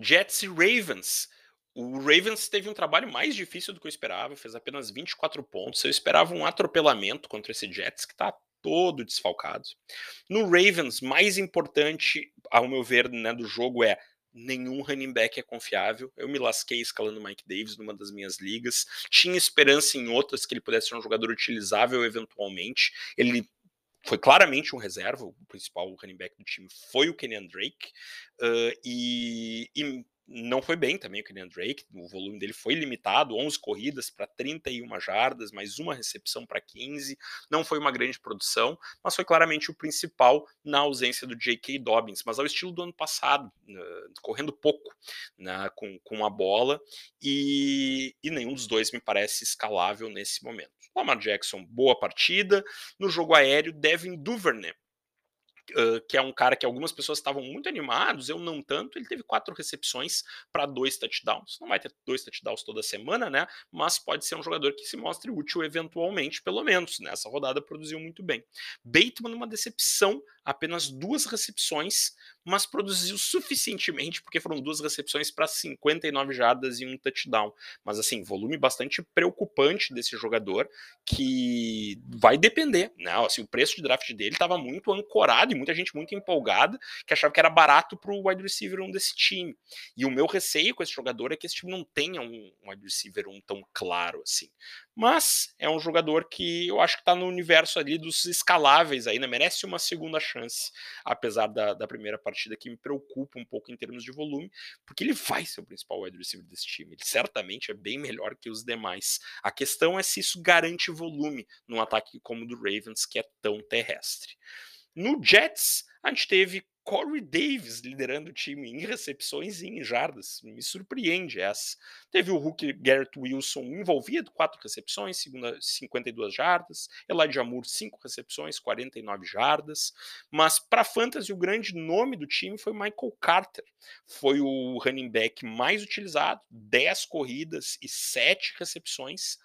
Jets e Ravens. O Ravens teve um trabalho mais difícil do que eu esperava, fez apenas 24 pontos. Eu esperava um atropelamento contra esse Jets, que está todo desfalcado. No Ravens, mais importante, ao meu ver, né, do jogo é nenhum running back é confiável. Eu me lasquei escalando Mike Davis numa das minhas ligas. Tinha esperança em outras que ele pudesse ser um jogador utilizável eventualmente. Ele foi claramente um reserva, o principal running back do time foi o Kenyan Drake, uh, e, e não foi bem também o Kenyan Drake, o volume dele foi limitado, 11 corridas para 31 jardas, mais uma recepção para 15, não foi uma grande produção, mas foi claramente o principal na ausência do J.K. Dobbins, mas ao estilo do ano passado, correndo pouco né, com, com a bola, e, e nenhum dos dois me parece escalável nesse momento. Lamar Jackson, boa partida, no jogo aéreo, Devin Duvernay, Uh, que é um cara que algumas pessoas estavam muito animados, eu não tanto. Ele teve quatro recepções para dois touchdowns. Não vai ter dois touchdowns toda semana, né? Mas pode ser um jogador que se mostre útil eventualmente, pelo menos. Nessa né? rodada produziu muito bem. Bateman, uma decepção, apenas duas recepções, mas produziu suficientemente, porque foram duas recepções para 59 jardas e um touchdown. Mas assim, volume bastante preocupante desse jogador, que vai depender, né? Assim, o preço de draft dele estava muito ancorado e muita gente muito empolgada, que achava que era barato para o wide receiver um desse time. E o meu receio com esse jogador é que esse time não tenha um wide receiver um tão claro assim mas é um jogador que eu acho que está no universo ali dos escaláveis ainda, merece uma segunda chance, apesar da, da primeira partida que me preocupa um pouco em termos de volume, porque ele vai ser o principal wide receiver desse time, ele certamente é bem melhor que os demais. A questão é se isso garante volume num ataque como o do Ravens, que é tão terrestre. No Jets, a gente teve Corey Davis liderando o time em recepções e em jardas. Me surpreende essa. Teve o Hulk Garrett Wilson envolvido, quatro recepções, segunda 52 jardas. Elijah Moore, cinco recepções, 49 jardas. Mas para fantasy o grande nome do time foi Michael Carter. Foi o running back mais utilizado, 10 corridas e 7 recepções.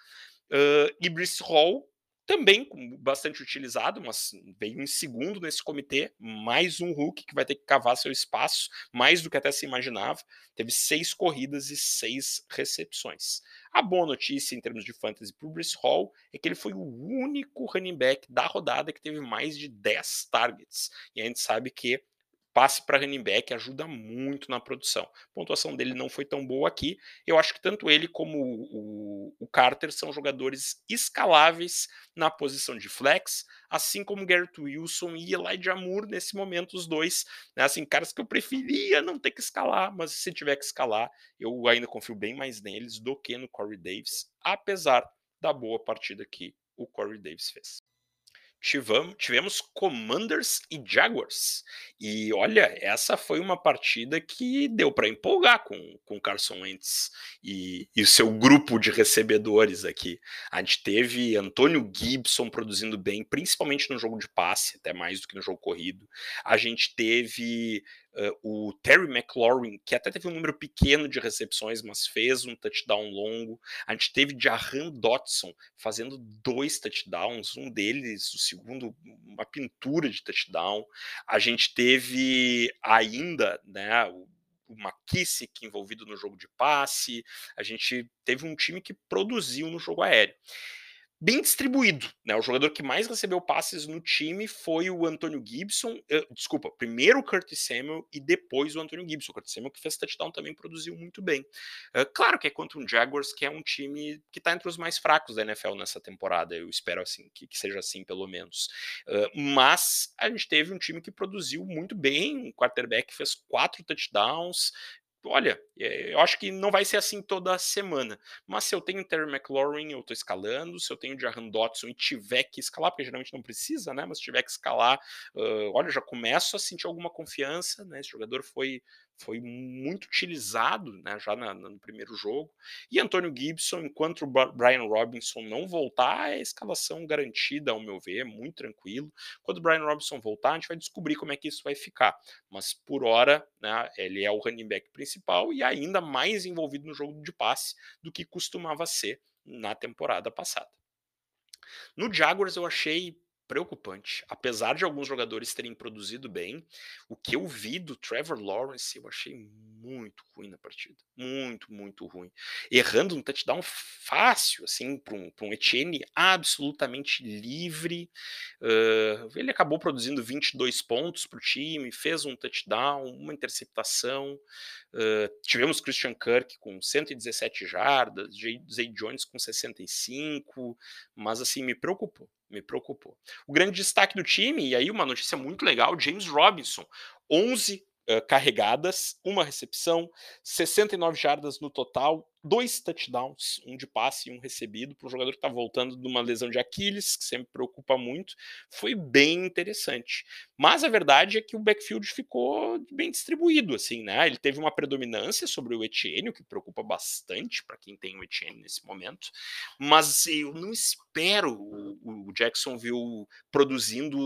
Uh, e Brice Hall também bastante utilizado, mas veio em segundo nesse comitê, mais um Hulk que vai ter que cavar seu espaço, mais do que até se imaginava. Teve seis corridas e seis recepções. A boa notícia em termos de fantasy para o Bruce Hall é que ele foi o único running back da rodada que teve mais de 10 targets. E a gente sabe que passe para running back ajuda muito na produção. A pontuação dele não foi tão boa aqui. Eu acho que tanto ele como o, o Carter são jogadores escaláveis na posição de flex, assim como Garrett Wilson e Elijah Moore nesse momento, os dois, né, assim, caras que eu preferia não ter que escalar, mas se tiver que escalar, eu ainda confio bem mais neles do que no Corey Davis, apesar da boa partida que o Corey Davis fez tivemos, tivemos Commanders e Jaguars. E olha, essa foi uma partida que deu para empolgar com, com Carson Wentz e, e o seu grupo de recebedores aqui. A gente teve Antônio Gibson produzindo bem, principalmente no jogo de passe, até mais do que no jogo corrido. A gente teve o Terry McLaurin, que até teve um número pequeno de recepções, mas fez um touchdown longo. A gente teve Jahan Dotson fazendo dois touchdowns, um deles, o segundo, uma pintura de touchdown. A gente teve ainda, né, o o McKissick envolvido no jogo de passe, a gente teve um time que produziu no jogo aéreo bem distribuído. Né? O jogador que mais recebeu passes no time foi o Antônio Gibson. Uh, desculpa, primeiro o Curtis Samuel e depois o Antônio Gibson. O Curtis Samuel que fez touchdown também produziu muito bem. Uh, claro que é contra um Jaguars, que é um time que está entre os mais fracos da NFL nessa temporada. Eu espero assim que, que seja assim, pelo menos. Uh, mas a gente teve um time que produziu muito bem. Um quarterback fez quatro touchdowns, olha, eh, eu acho que não vai ser assim toda semana. Mas se eu tenho Terry McLaurin, eu estou escalando. Se eu tenho Jahan Dotson e tiver que escalar, porque geralmente não precisa, né? Mas se tiver que escalar, uh, olha, já começo a sentir alguma confiança, né? Esse jogador foi foi muito utilizado né, já na, no primeiro jogo. E Antônio Gibson, enquanto o Brian Robinson não voltar, é escalação garantida, ao meu ver, muito tranquilo. Quando o Brian Robinson voltar, a gente vai descobrir como é que isso vai ficar. Mas por hora, né, ele é o running back principal e ainda mais envolvido no jogo de passe do que costumava ser na temporada passada. No Jaguars eu achei preocupante. Apesar de alguns jogadores terem produzido bem, o que eu vi do Trevor Lawrence eu achei muito ruim na partida. Muito, muito ruim. Errando um touchdown fácil, assim, para um, um Etienne absolutamente livre. Uh, ele acabou produzindo 22 pontos para o time, fez um touchdown, uma interceptação. Uh, tivemos Christian Kirk com 117 jardas, Zay Jones com 65, mas assim, me preocupou me preocupou. O grande destaque do time, e aí uma notícia muito legal, James Robinson, 11 uh, carregadas, uma recepção, 69 jardas no total, dois touchdowns, um de passe e um recebido, para um jogador que está voltando de uma lesão de Aquiles, que sempre preocupa muito, foi bem interessante. Mas a verdade é que o backfield ficou bem distribuído, assim, né? Ele teve uma predominância sobre o Etienne, o que preocupa bastante para quem tem o Etienne nesse momento, mas eu não espero o, Jacksonville produzindo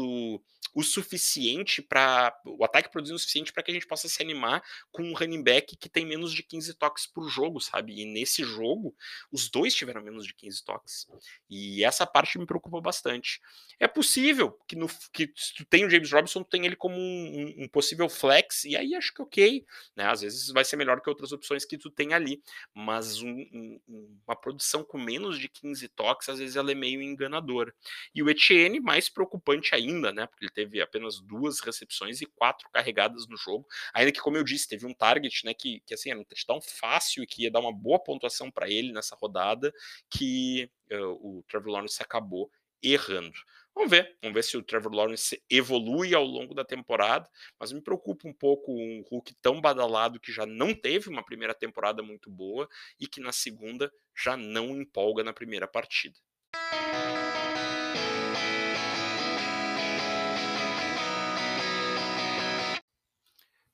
o suficiente para o ataque produzindo o suficiente para que a gente possa se animar com um running back que tem menos de 15 toques por jogo, sabe? E nesse jogo, os dois tiveram menos de 15 toques. E essa parte me preocupa bastante. É possível que, no, que se tu tem o James Robinson, tu tem ele como um, um, possível flex, e aí acho que ok. Né? Às vezes vai ser melhor que outras opções que tu tem ali. Mas um, uma produção com menos de 15 toques, às vezes ela é meio enganadora. E o Etienne, mais preocupante ainda, né? Porque ele teve apenas duas recepções e quatro carregadas no jogo. Ainda que, como eu disse, teve um target, né? Que, que assim, era um touchdown fácil e que ia dar uma boa pontuação para ele nessa rodada, que uh, o Trevor Lawrence acabou errando. Vamos ver, vamos ver se o Trevor Lawrence evolui ao longo da temporada, mas me preocupa um pouco um Hulk tão badalado que já não teve uma primeira temporada muito boa e que na segunda já não empolga na primeira partida.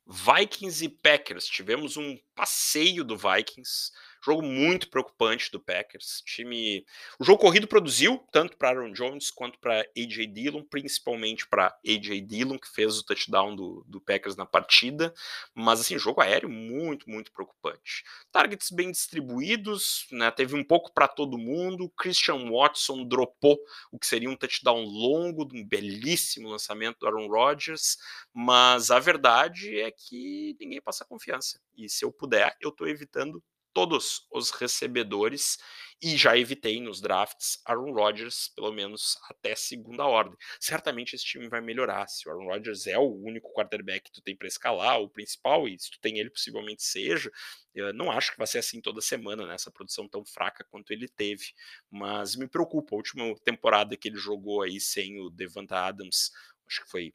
Vikings e Packers. Tivemos um passeio do Vikings. Jogo muito preocupante do Packers. Time, o jogo corrido produziu tanto para Aaron Jones quanto para AJ Dillon, principalmente para AJ Dillon que fez o touchdown do, do Packers na partida. Mas assim, jogo aéreo muito, muito preocupante. Targets bem distribuídos, né? Teve um pouco para todo mundo. Christian Watson dropou o que seria um touchdown longo, de um belíssimo lançamento do Aaron Rodgers. Mas a verdade é que ninguém passa confiança. E se eu puder, eu estou evitando todos os recebedores e já evitei nos drafts Aaron Rodgers, pelo menos até segunda ordem. Certamente esse time vai melhorar. Se o Aaron Rodgers é o único quarterback que tu tem para escalar, o principal, e se tu tem ele, possivelmente seja. Eu não acho que vai ser assim toda semana, né? Essa produção tão fraca quanto ele teve. Mas me preocupa. A última temporada que ele jogou aí sem o Devonta Adams, acho que foi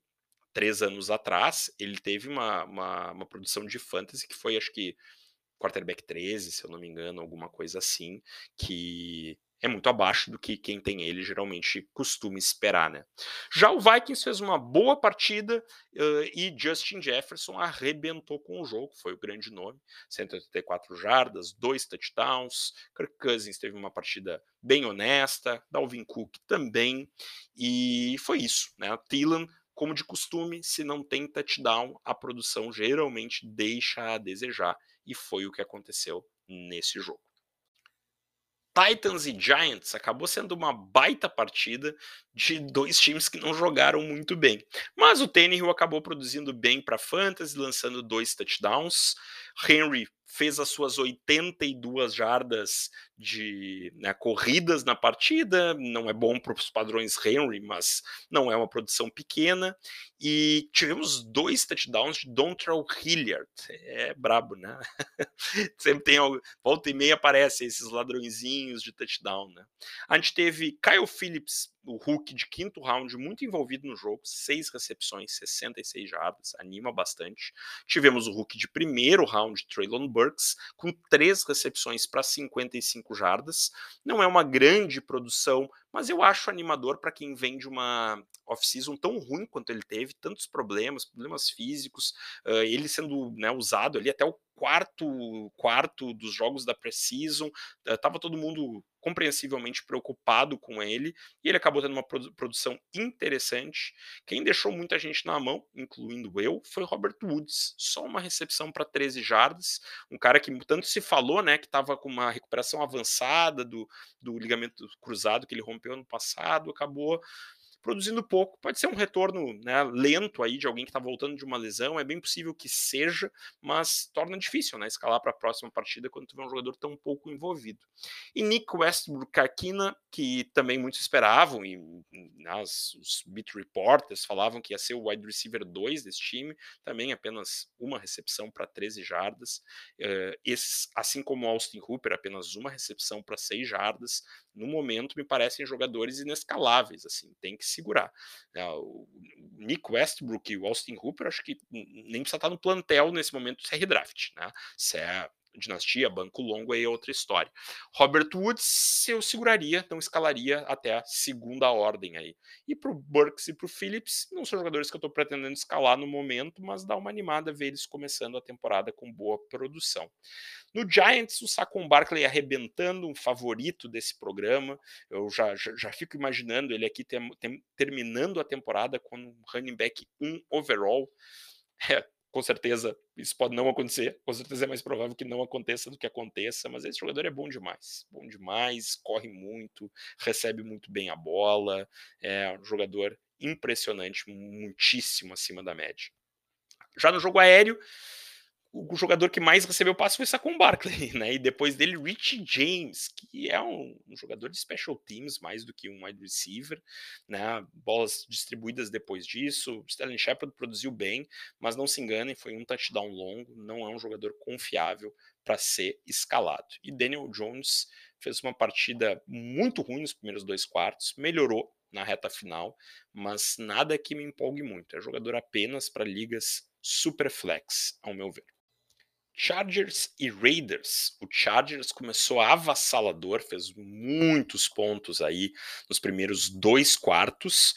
três anos atrás, ele teve uma, uma, uma produção de fantasy que foi, acho que quarterback 13, se eu não me engano, alguma coisa assim, que é muito abaixo do que quem tem ele geralmente costuma esperar, né? Já o Vikings fez uma boa partida uh, e Justin Jefferson arrebentou com o jogo, foi o grande nome, 184 jardas, dois touchdowns, Kirk Cousins teve uma partida bem honesta, Dalvin Cook também, e foi isso, né? Thielen como de costume, se não tem touchdown, a produção geralmente deixa a desejar e foi o que aconteceu nesse jogo. Titans e Giants acabou sendo uma baita partida de dois times que não jogaram muito bem. Mas o Tannehill acabou produzindo bem para fantasy, lançando dois touchdowns. Henry fez as suas 82 jardas de né, corridas na partida. Não é bom para os padrões Henry, mas não é uma produção pequena. E tivemos dois touchdowns de Dontrell Hilliard. É brabo, né? [LAUGHS] Sempre tem algo. Volta e meia aparecem esses ladrõezinhos de touchdown, né? A gente teve Kyle Phillips o Hulk de quinto round muito envolvido no jogo, seis recepções, 66 jardas, anima bastante. Tivemos o Hulk de primeiro round, Traylon Burks, com três recepções para 55 jardas. Não é uma grande produção, mas eu acho animador para quem vem de uma off-season tão ruim quanto ele teve, tantos problemas, problemas físicos, uh, ele sendo né, usado ali até o quarto quarto dos jogos da preseason, estava todo mundo compreensivelmente preocupado com ele, e ele acabou tendo uma produção interessante. Quem deixou muita gente na mão, incluindo eu, foi Robert Woods, só uma recepção para 13 jardas, um cara que tanto se falou, né, que estava com uma recuperação avançada do, do ligamento cruzado que ele rompeu ano passado, acabou produzindo pouco. Pode ser um retorno né, lento aí de alguém que está voltando de uma lesão, é bem possível que seja, mas torna difícil né, escalar para a próxima partida quando tu vê um jogador tão pouco envolvido. E Nick Westbrook Karkina, que também muitos esperavam, e nas, os beat reporters falavam que ia ser o wide receiver 2 desse time, também apenas uma recepção para 13 jardas. Uh, esses, assim como Austin Hooper, apenas uma recepção para 6 jardas, no momento me parecem jogadores inescaláveis, assim, tem que segurar. Né, o Nick Westbrook e o Austin Hooper, acho que nem precisa estar no plantel nesse momento se é redraft, né? Se é dinastia, banco longo, aí é outra história. Robert Woods eu seguraria, não escalaria até a segunda ordem aí. E pro Burks e pro Phillips, não são jogadores que eu estou pretendendo escalar no momento, mas dá uma animada ver eles começando a temporada com boa produção. No Giants, o Saquon Barkley arrebentando, um favorito desse programa. Eu já, já, já fico imaginando ele aqui tem, tem, terminando a temporada com um running back 1 overall. É, com certeza isso pode não acontecer, com certeza é mais provável que não aconteça do que aconteça, mas esse jogador é bom demais, bom demais, corre muito, recebe muito bem a bola, é um jogador impressionante, muitíssimo acima da média. Já no jogo aéreo, o jogador que mais recebeu passe foi Saquon Barkley, [LAUGHS] né? E depois dele, Rich James, que é um, um, jogador de special teams mais do que um wide receiver, né? Bolas distribuídas depois disso. Sterling Shepard produziu bem, mas não se enganem, foi um touchdown longo, não é um jogador confiável para ser escalado. E Daniel Jones fez uma partida muito ruim nos primeiros dois quartos, melhorou na reta final, mas nada que me empolgue muito. É jogador apenas para ligas super flex, ao meu ver. Chargers e Raiders. O Chargers começou avassalador, fez muitos pontos aí nos primeiros dois quartos,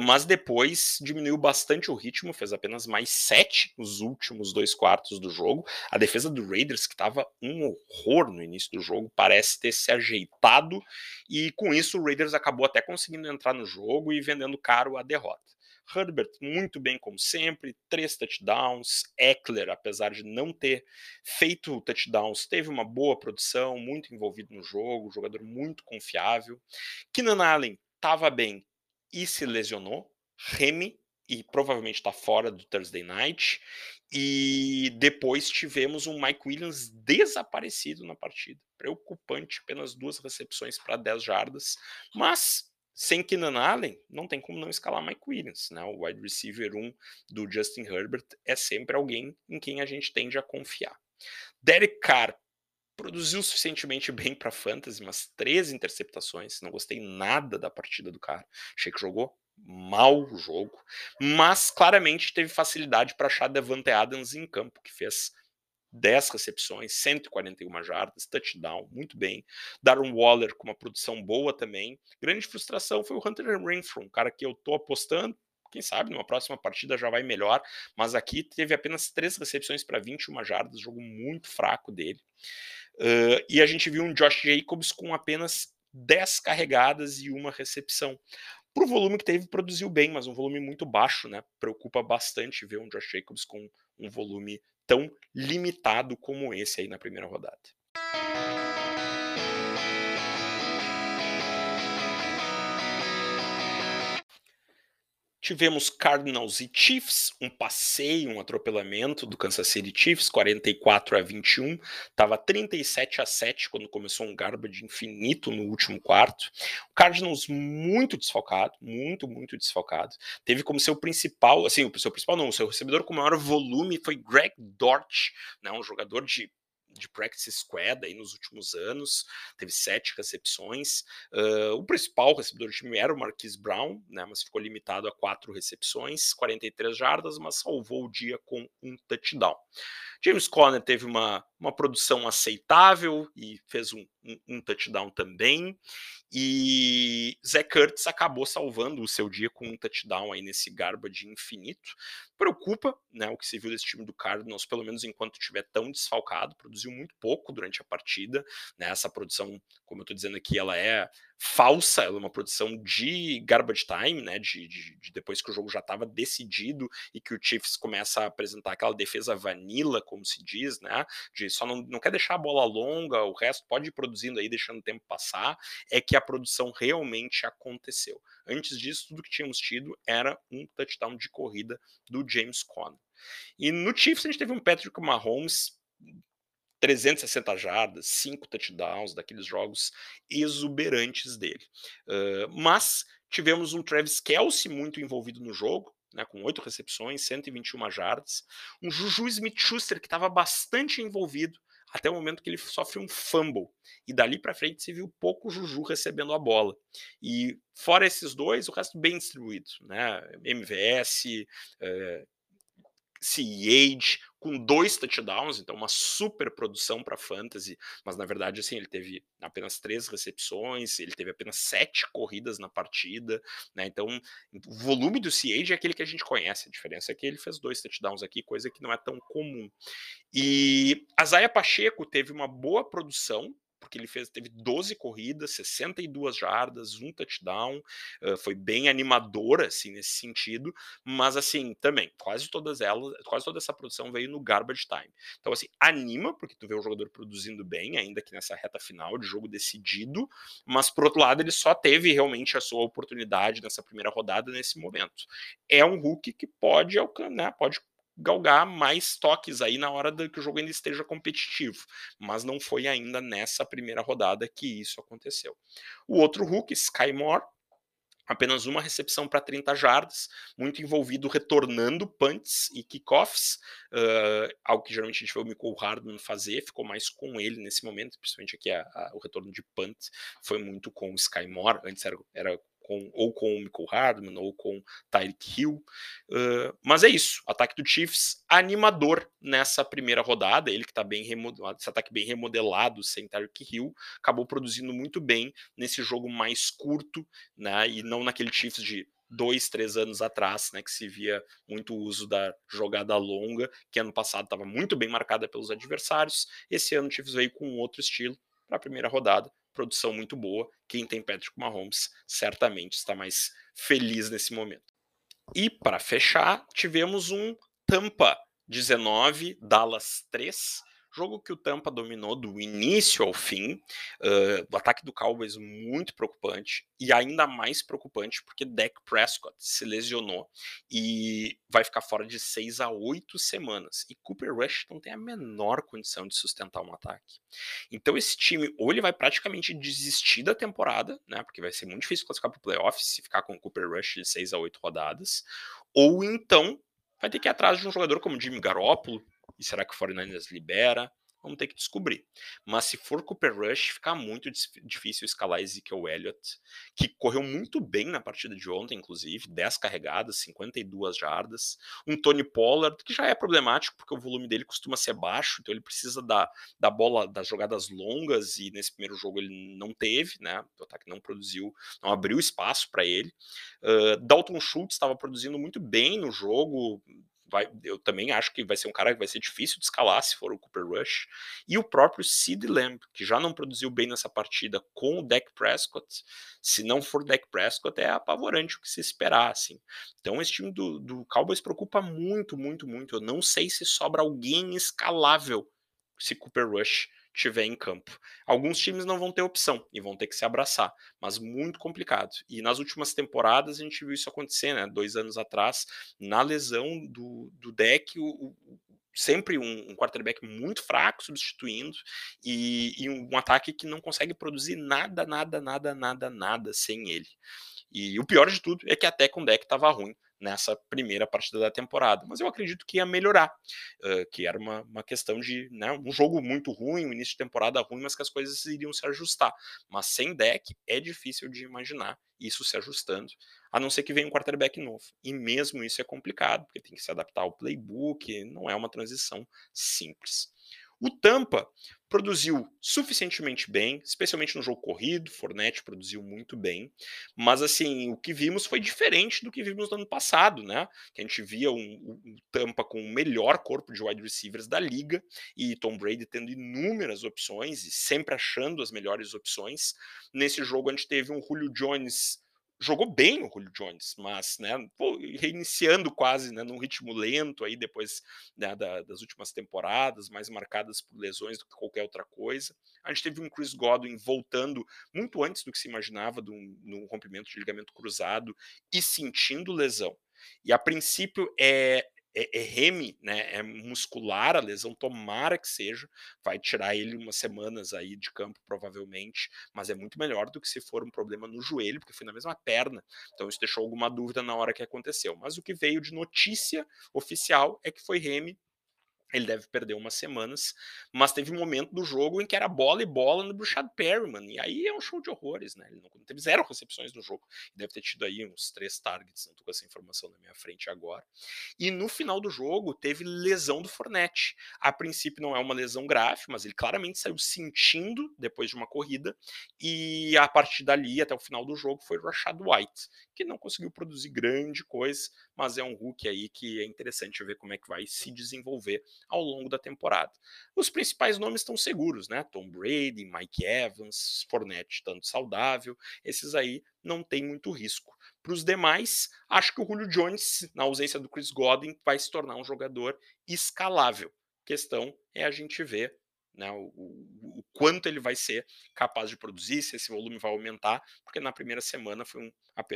mas depois diminuiu bastante o ritmo, fez apenas mais sete nos últimos dois quartos do jogo. A defesa do Raiders, que estava um horror no início do jogo, parece ter se ajeitado, e com isso o Raiders acabou até conseguindo entrar no jogo e vendendo caro a derrota. Herbert muito bem como sempre, três touchdowns. Eckler, apesar de não ter feito touchdowns, teve uma boa produção, muito envolvido no jogo, jogador muito confiável. Keenan Allen estava bem e se lesionou. Remy e provavelmente está fora do Thursday Night. E depois tivemos um Mike Williams desaparecido na partida. Preocupante, apenas duas recepções para 10 jardas, mas sem Keenan Allen, não tem como não escalar Mike Williams, né? O wide receiver 1 do Justin Herbert é sempre alguém em quem a gente tende a confiar. Derek Carr produziu suficientemente [LAUGHS] bem para fantasy, mas três interceptações, não gostei nada da partida do cara. Achei que jogou mal o jogo, mas claramente teve facilidade para achar Devante Adams em campo, que fez 10 recepções, 141 jardas, touchdown, muito bem. Darren Waller com uma produção boa também. Grande frustração foi o Hunter Renfrew, um cara que eu tô apostando, quem sabe numa próxima partida já vai melhor, mas aqui teve apenas 3 recepções para 21 jardas, jogo muito fraco dele. Uh, e a gente viu um Josh Jacobs com apenas 10 carregadas e uma recepção. Pro volume que teve, produziu bem, mas um volume muito baixo, né? Preocupa bastante ver um Josh Jacobs com um volume tão limitado como esse aí na primeira rodada. Tivemos Cardinals e Chiefs, um passeio, um atropelamento do Kansas City Chiefs, 44 a 21. Tava 37 a 7 quando começou um garbage infinito no último quarto. O Cardinals muito desfalcado, muito, muito desfalcado. Teve como seu principal, assim, o seu principal não, o seu recebedor com maior volume foi Greg Dort, né, um jogador de de practice squad aí nos últimos anos, teve sete recepções. Uh, o principal recebedor do time era o Marquise Brown, né, mas ficou limitado a quatro recepções, 43 jardas, mas salvou o dia com um touchdown. James Conner teve uma, uma produção aceitável e fez um, um, um touchdown também. E Zé Kurtz acabou salvando o seu dia com um touchdown aí nesse garbage infinito. Preocupa né, o que se viu desse time do Cardinals, pelo menos enquanto estiver tão desfalcado. Produziu muito pouco durante a partida. Né, essa produção, como eu estou dizendo aqui, ela é falsa, ela é uma produção de garbage time, né? De, de, de depois que o jogo já estava decidido e que o Chiefs começa a apresentar aquela defesa vanilla, como se diz, né? De só não, não quer deixar a bola longa, o resto pode ir produzindo aí, deixando o tempo passar. É que a produção realmente aconteceu. Antes disso, tudo que tínhamos tido era um touchdown de corrida do James Conner. E no Chiefs a gente teve um Patrick Mahomes 360 jardas, 5 touchdowns, daqueles jogos exuberantes dele. Uh, mas tivemos um Travis Kelsey muito envolvido no jogo, né, com 8 recepções, 121 jardas. Um Juju Smith-Schuster que estava bastante envolvido, até o momento que ele sofre um fumble. E dali para frente se viu pouco Juju recebendo a bola. E fora esses dois, o resto bem distribuído. Né? MVS, eh, CEH, com dois touchdowns, então uma super produção para fantasy, mas na verdade assim ele teve apenas três recepções, ele teve apenas sete corridas na partida, né? Então o volume do CH é aquele que a gente conhece, a diferença é que ele fez dois touchdowns aqui, coisa que não é tão comum. E a Zaya Pacheco teve uma boa produção, porque ele fez, teve 12 corridas, 62 jardas, um touchdown, uh, foi bem animador, assim, nesse sentido, mas, assim, também, quase todas elas, quase toda essa produção veio no garbage time. Então, assim, anima, porque tu vê o jogador produzindo bem, ainda que nessa reta final de jogo decidido, mas, por outro lado, ele só teve realmente a sua oportunidade nessa primeira rodada, nesse momento. É um Hulk que pode, né, pode galgar mais toques aí na hora que o jogo ainda esteja competitivo, mas não foi ainda nessa primeira rodada que isso aconteceu. O outro Hulk, Sky Moore, apenas uma recepção para 30 jardas, muito envolvido retornando punts e kickoffs, uh, algo que geralmente a gente vê o Michael Hardman fazer, ficou mais com ele nesse momento, principalmente aqui a, a, o retorno de punt foi muito com o Sky Moore, antes era, era com, ou com o Michael Hardman, ou com Tyreek Hill. Uh, mas é isso. Ataque do Chiefs animador nessa primeira rodada. Ele que está bem remodelado, esse ataque bem remodelado sem Tyreek Hill, acabou produzindo muito bem nesse jogo mais curto, né? E não naquele Chiefs de dois, três anos atrás, né, que se via muito uso da jogada longa, que ano passado estava muito bem marcada pelos adversários. Esse ano o Chiefs veio com outro estilo para a primeira rodada, produção muito boa. Quem tem Patrick Mahomes certamente está mais feliz nesse momento. E para fechar, tivemos um Tampa 19, Dallas 3. Jogo que o Tampa dominou do início ao fim. Uh, o ataque do Cowboys muito preocupante. E ainda mais preocupante porque Dak Prescott se lesionou e vai ficar fora de 6 a 8 semanas. E Cooper Rush não tem a menor condição de sustentar um ataque. Então esse time, ou ele vai praticamente desistir da temporada, né? Porque vai ser muito difícil classificar para o playoff se ficar com o Cooper Rush de 6 a 8 rodadas. Ou então vai ter que ir atrás de um jogador como Jimmy Garoppolo, e será que o 49ers libera? Vamos ter que descobrir. Mas se for Cooper Rush, fica muito difícil escalar Ezekiel Elliott, que correu muito bem na partida de ontem, inclusive, 10 carregadas, 52 jardas. Um Tony Pollard, que já é problemático, porque o volume dele costuma ser baixo, então ele precisa da, da bola, das jogadas longas, e nesse primeiro jogo ele não teve, né? O ataque não produziu, não abriu espaço para ele. Uh, Dalton Schultz estava produzindo muito bem no jogo, vai, eu também acho que vai ser um cara que vai ser difícil de escalar se for o Cooper Rush. E o próprio Sid Lamb, que já não produziu bem nessa partida com o Dak Prescott. Se não for Dak Prescott, é apavorante o que se esperar, assim. Então esse time do, do Cowboys preocupa muito, muito, muito. Eu não sei se sobra alguém escalável se Cooper Rush tiver em campo. Alguns times não vão ter opção e vão ter que se abraçar, mas muito complicado. E nas últimas temporadas a gente viu isso acontecer, né? Dois anos atrás, na lesão do, do deck, o, o sempre um, um, quarterback muito fraco substituindo e, e, um ataque que não consegue produzir nada, nada, nada, nada, nada sem ele. E o pior de tudo é que até com o deck estava ruim nessa primeira partida da temporada. Mas eu acredito que ia melhorar, uh, que era uma, uma questão de né, um jogo muito ruim, um início de temporada ruim, mas que as coisas iriam se ajustar. Mas sem deck é difícil de imaginar isso se ajustando, a não ser que venha um quarterback novo. E mesmo isso é complicado, porque tem que se adaptar ao playbook, não é uma transição simples. O Tampa produziu suficientemente bem, especialmente no jogo corrido, Fornette produziu muito bem, mas assim, o que vimos foi diferente do que vimos no ano passado, né? Que a gente via um, um Tampa com o melhor corpo de wide receivers da liga e Tom Brady tendo inúmeras opções e sempre achando as melhores opções. Nesse jogo a gente teve um Julio Jones jogou bem o Julio Jones, mas né, reiniciando quase né, num ritmo lento aí depois né, da, das últimas temporadas, mais marcadas por lesões do que qualquer outra coisa. A gente teve um Chris Godwin voltando muito antes do que se imaginava do, no rompimento de ligamento cruzado e sentindo lesão. E a princípio é, é, é reme, né? É muscular a lesão, tomara que seja. Vai tirar ele umas semanas aí de campo, provavelmente, mas é muito melhor do que se for um problema no joelho, porque foi na mesma perna. Então isso deixou alguma dúvida na hora que aconteceu. Mas o que veio de notícia oficial é que foi reme ele deve perder umas semanas, mas teve um momento do jogo em que era bola e bola no Bruchad Perryman, e aí é um show de horrores, né? Ele não teve zero recepções no jogo, deve ter tido aí uns três targets, não tô com essa informação na minha frente agora. E no final do jogo teve lesão do Fornette. A princípio não é uma lesão grave, mas ele claramente saiu sentindo depois de uma corrida, e a partir dali, até o final do jogo, foi o Rashad White, que não conseguiu produzir grande coisa, mas é um Hulk aí que é interessante ver como é que vai se desenvolver ao longo da temporada. Os principais nomes estão seguros, né? Tom Brady, Mike Evans, Fournette tanto saudável, esses aí não tem muito risco. Para os demais, acho que o Julio Jones, na ausência do Chris Godwin, vai se tornar um jogador escalável. A questão é a gente ver né, o, o, quanto ele vai ser capaz de produzir, se esse volume vai aumentar, porque na primeira semana foi um,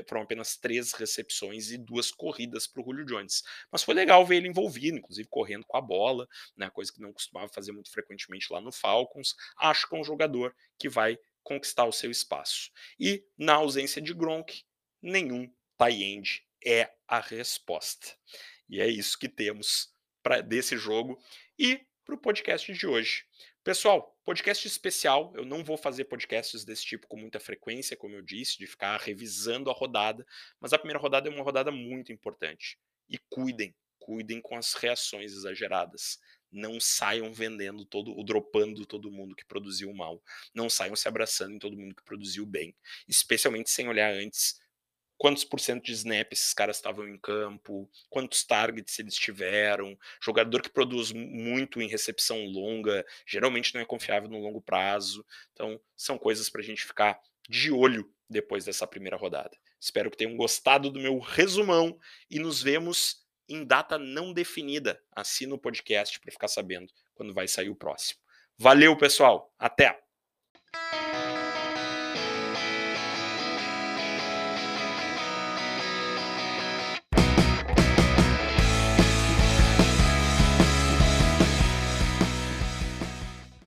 foram apenas três recepções e duas corridas para o Julio Jones. Mas foi legal ver ele envolvido, inclusive correndo com a bola, né, coisa que não costumava fazer muito frequentemente lá no Falcons. Acho que é um jogador que vai conquistar o seu espaço. E na ausência de Gronk, nenhum tie-end é a resposta. E é isso que temos para desse jogo. E para o podcast de hoje. Pessoal, podcast especial. Eu não vou fazer podcasts desse tipo com muita frequência, como eu disse, de ficar revisando a rodada, mas a primeira rodada é uma rodada muito importante. E cuidem, cuidem com as reações exageradas. Não saiam vendendo todo, ou dropando todo mundo que produziu mal. Não saiam se abraçando em todo mundo que produziu bem. Especialmente sem olhar antes quantos por cento de snap esses caras estavam em campo, quantos targets eles tiveram. Jogador que produz muito em recepção longa, geralmente não é confiável no longo prazo. Então, são coisas para a gente ficar de olho depois dessa primeira rodada. Espero que tenham gostado do meu resumão e nos vemos em data não definida. Assina o podcast para ficar sabendo quando vai sair o próximo. Valeu, pessoal. Até!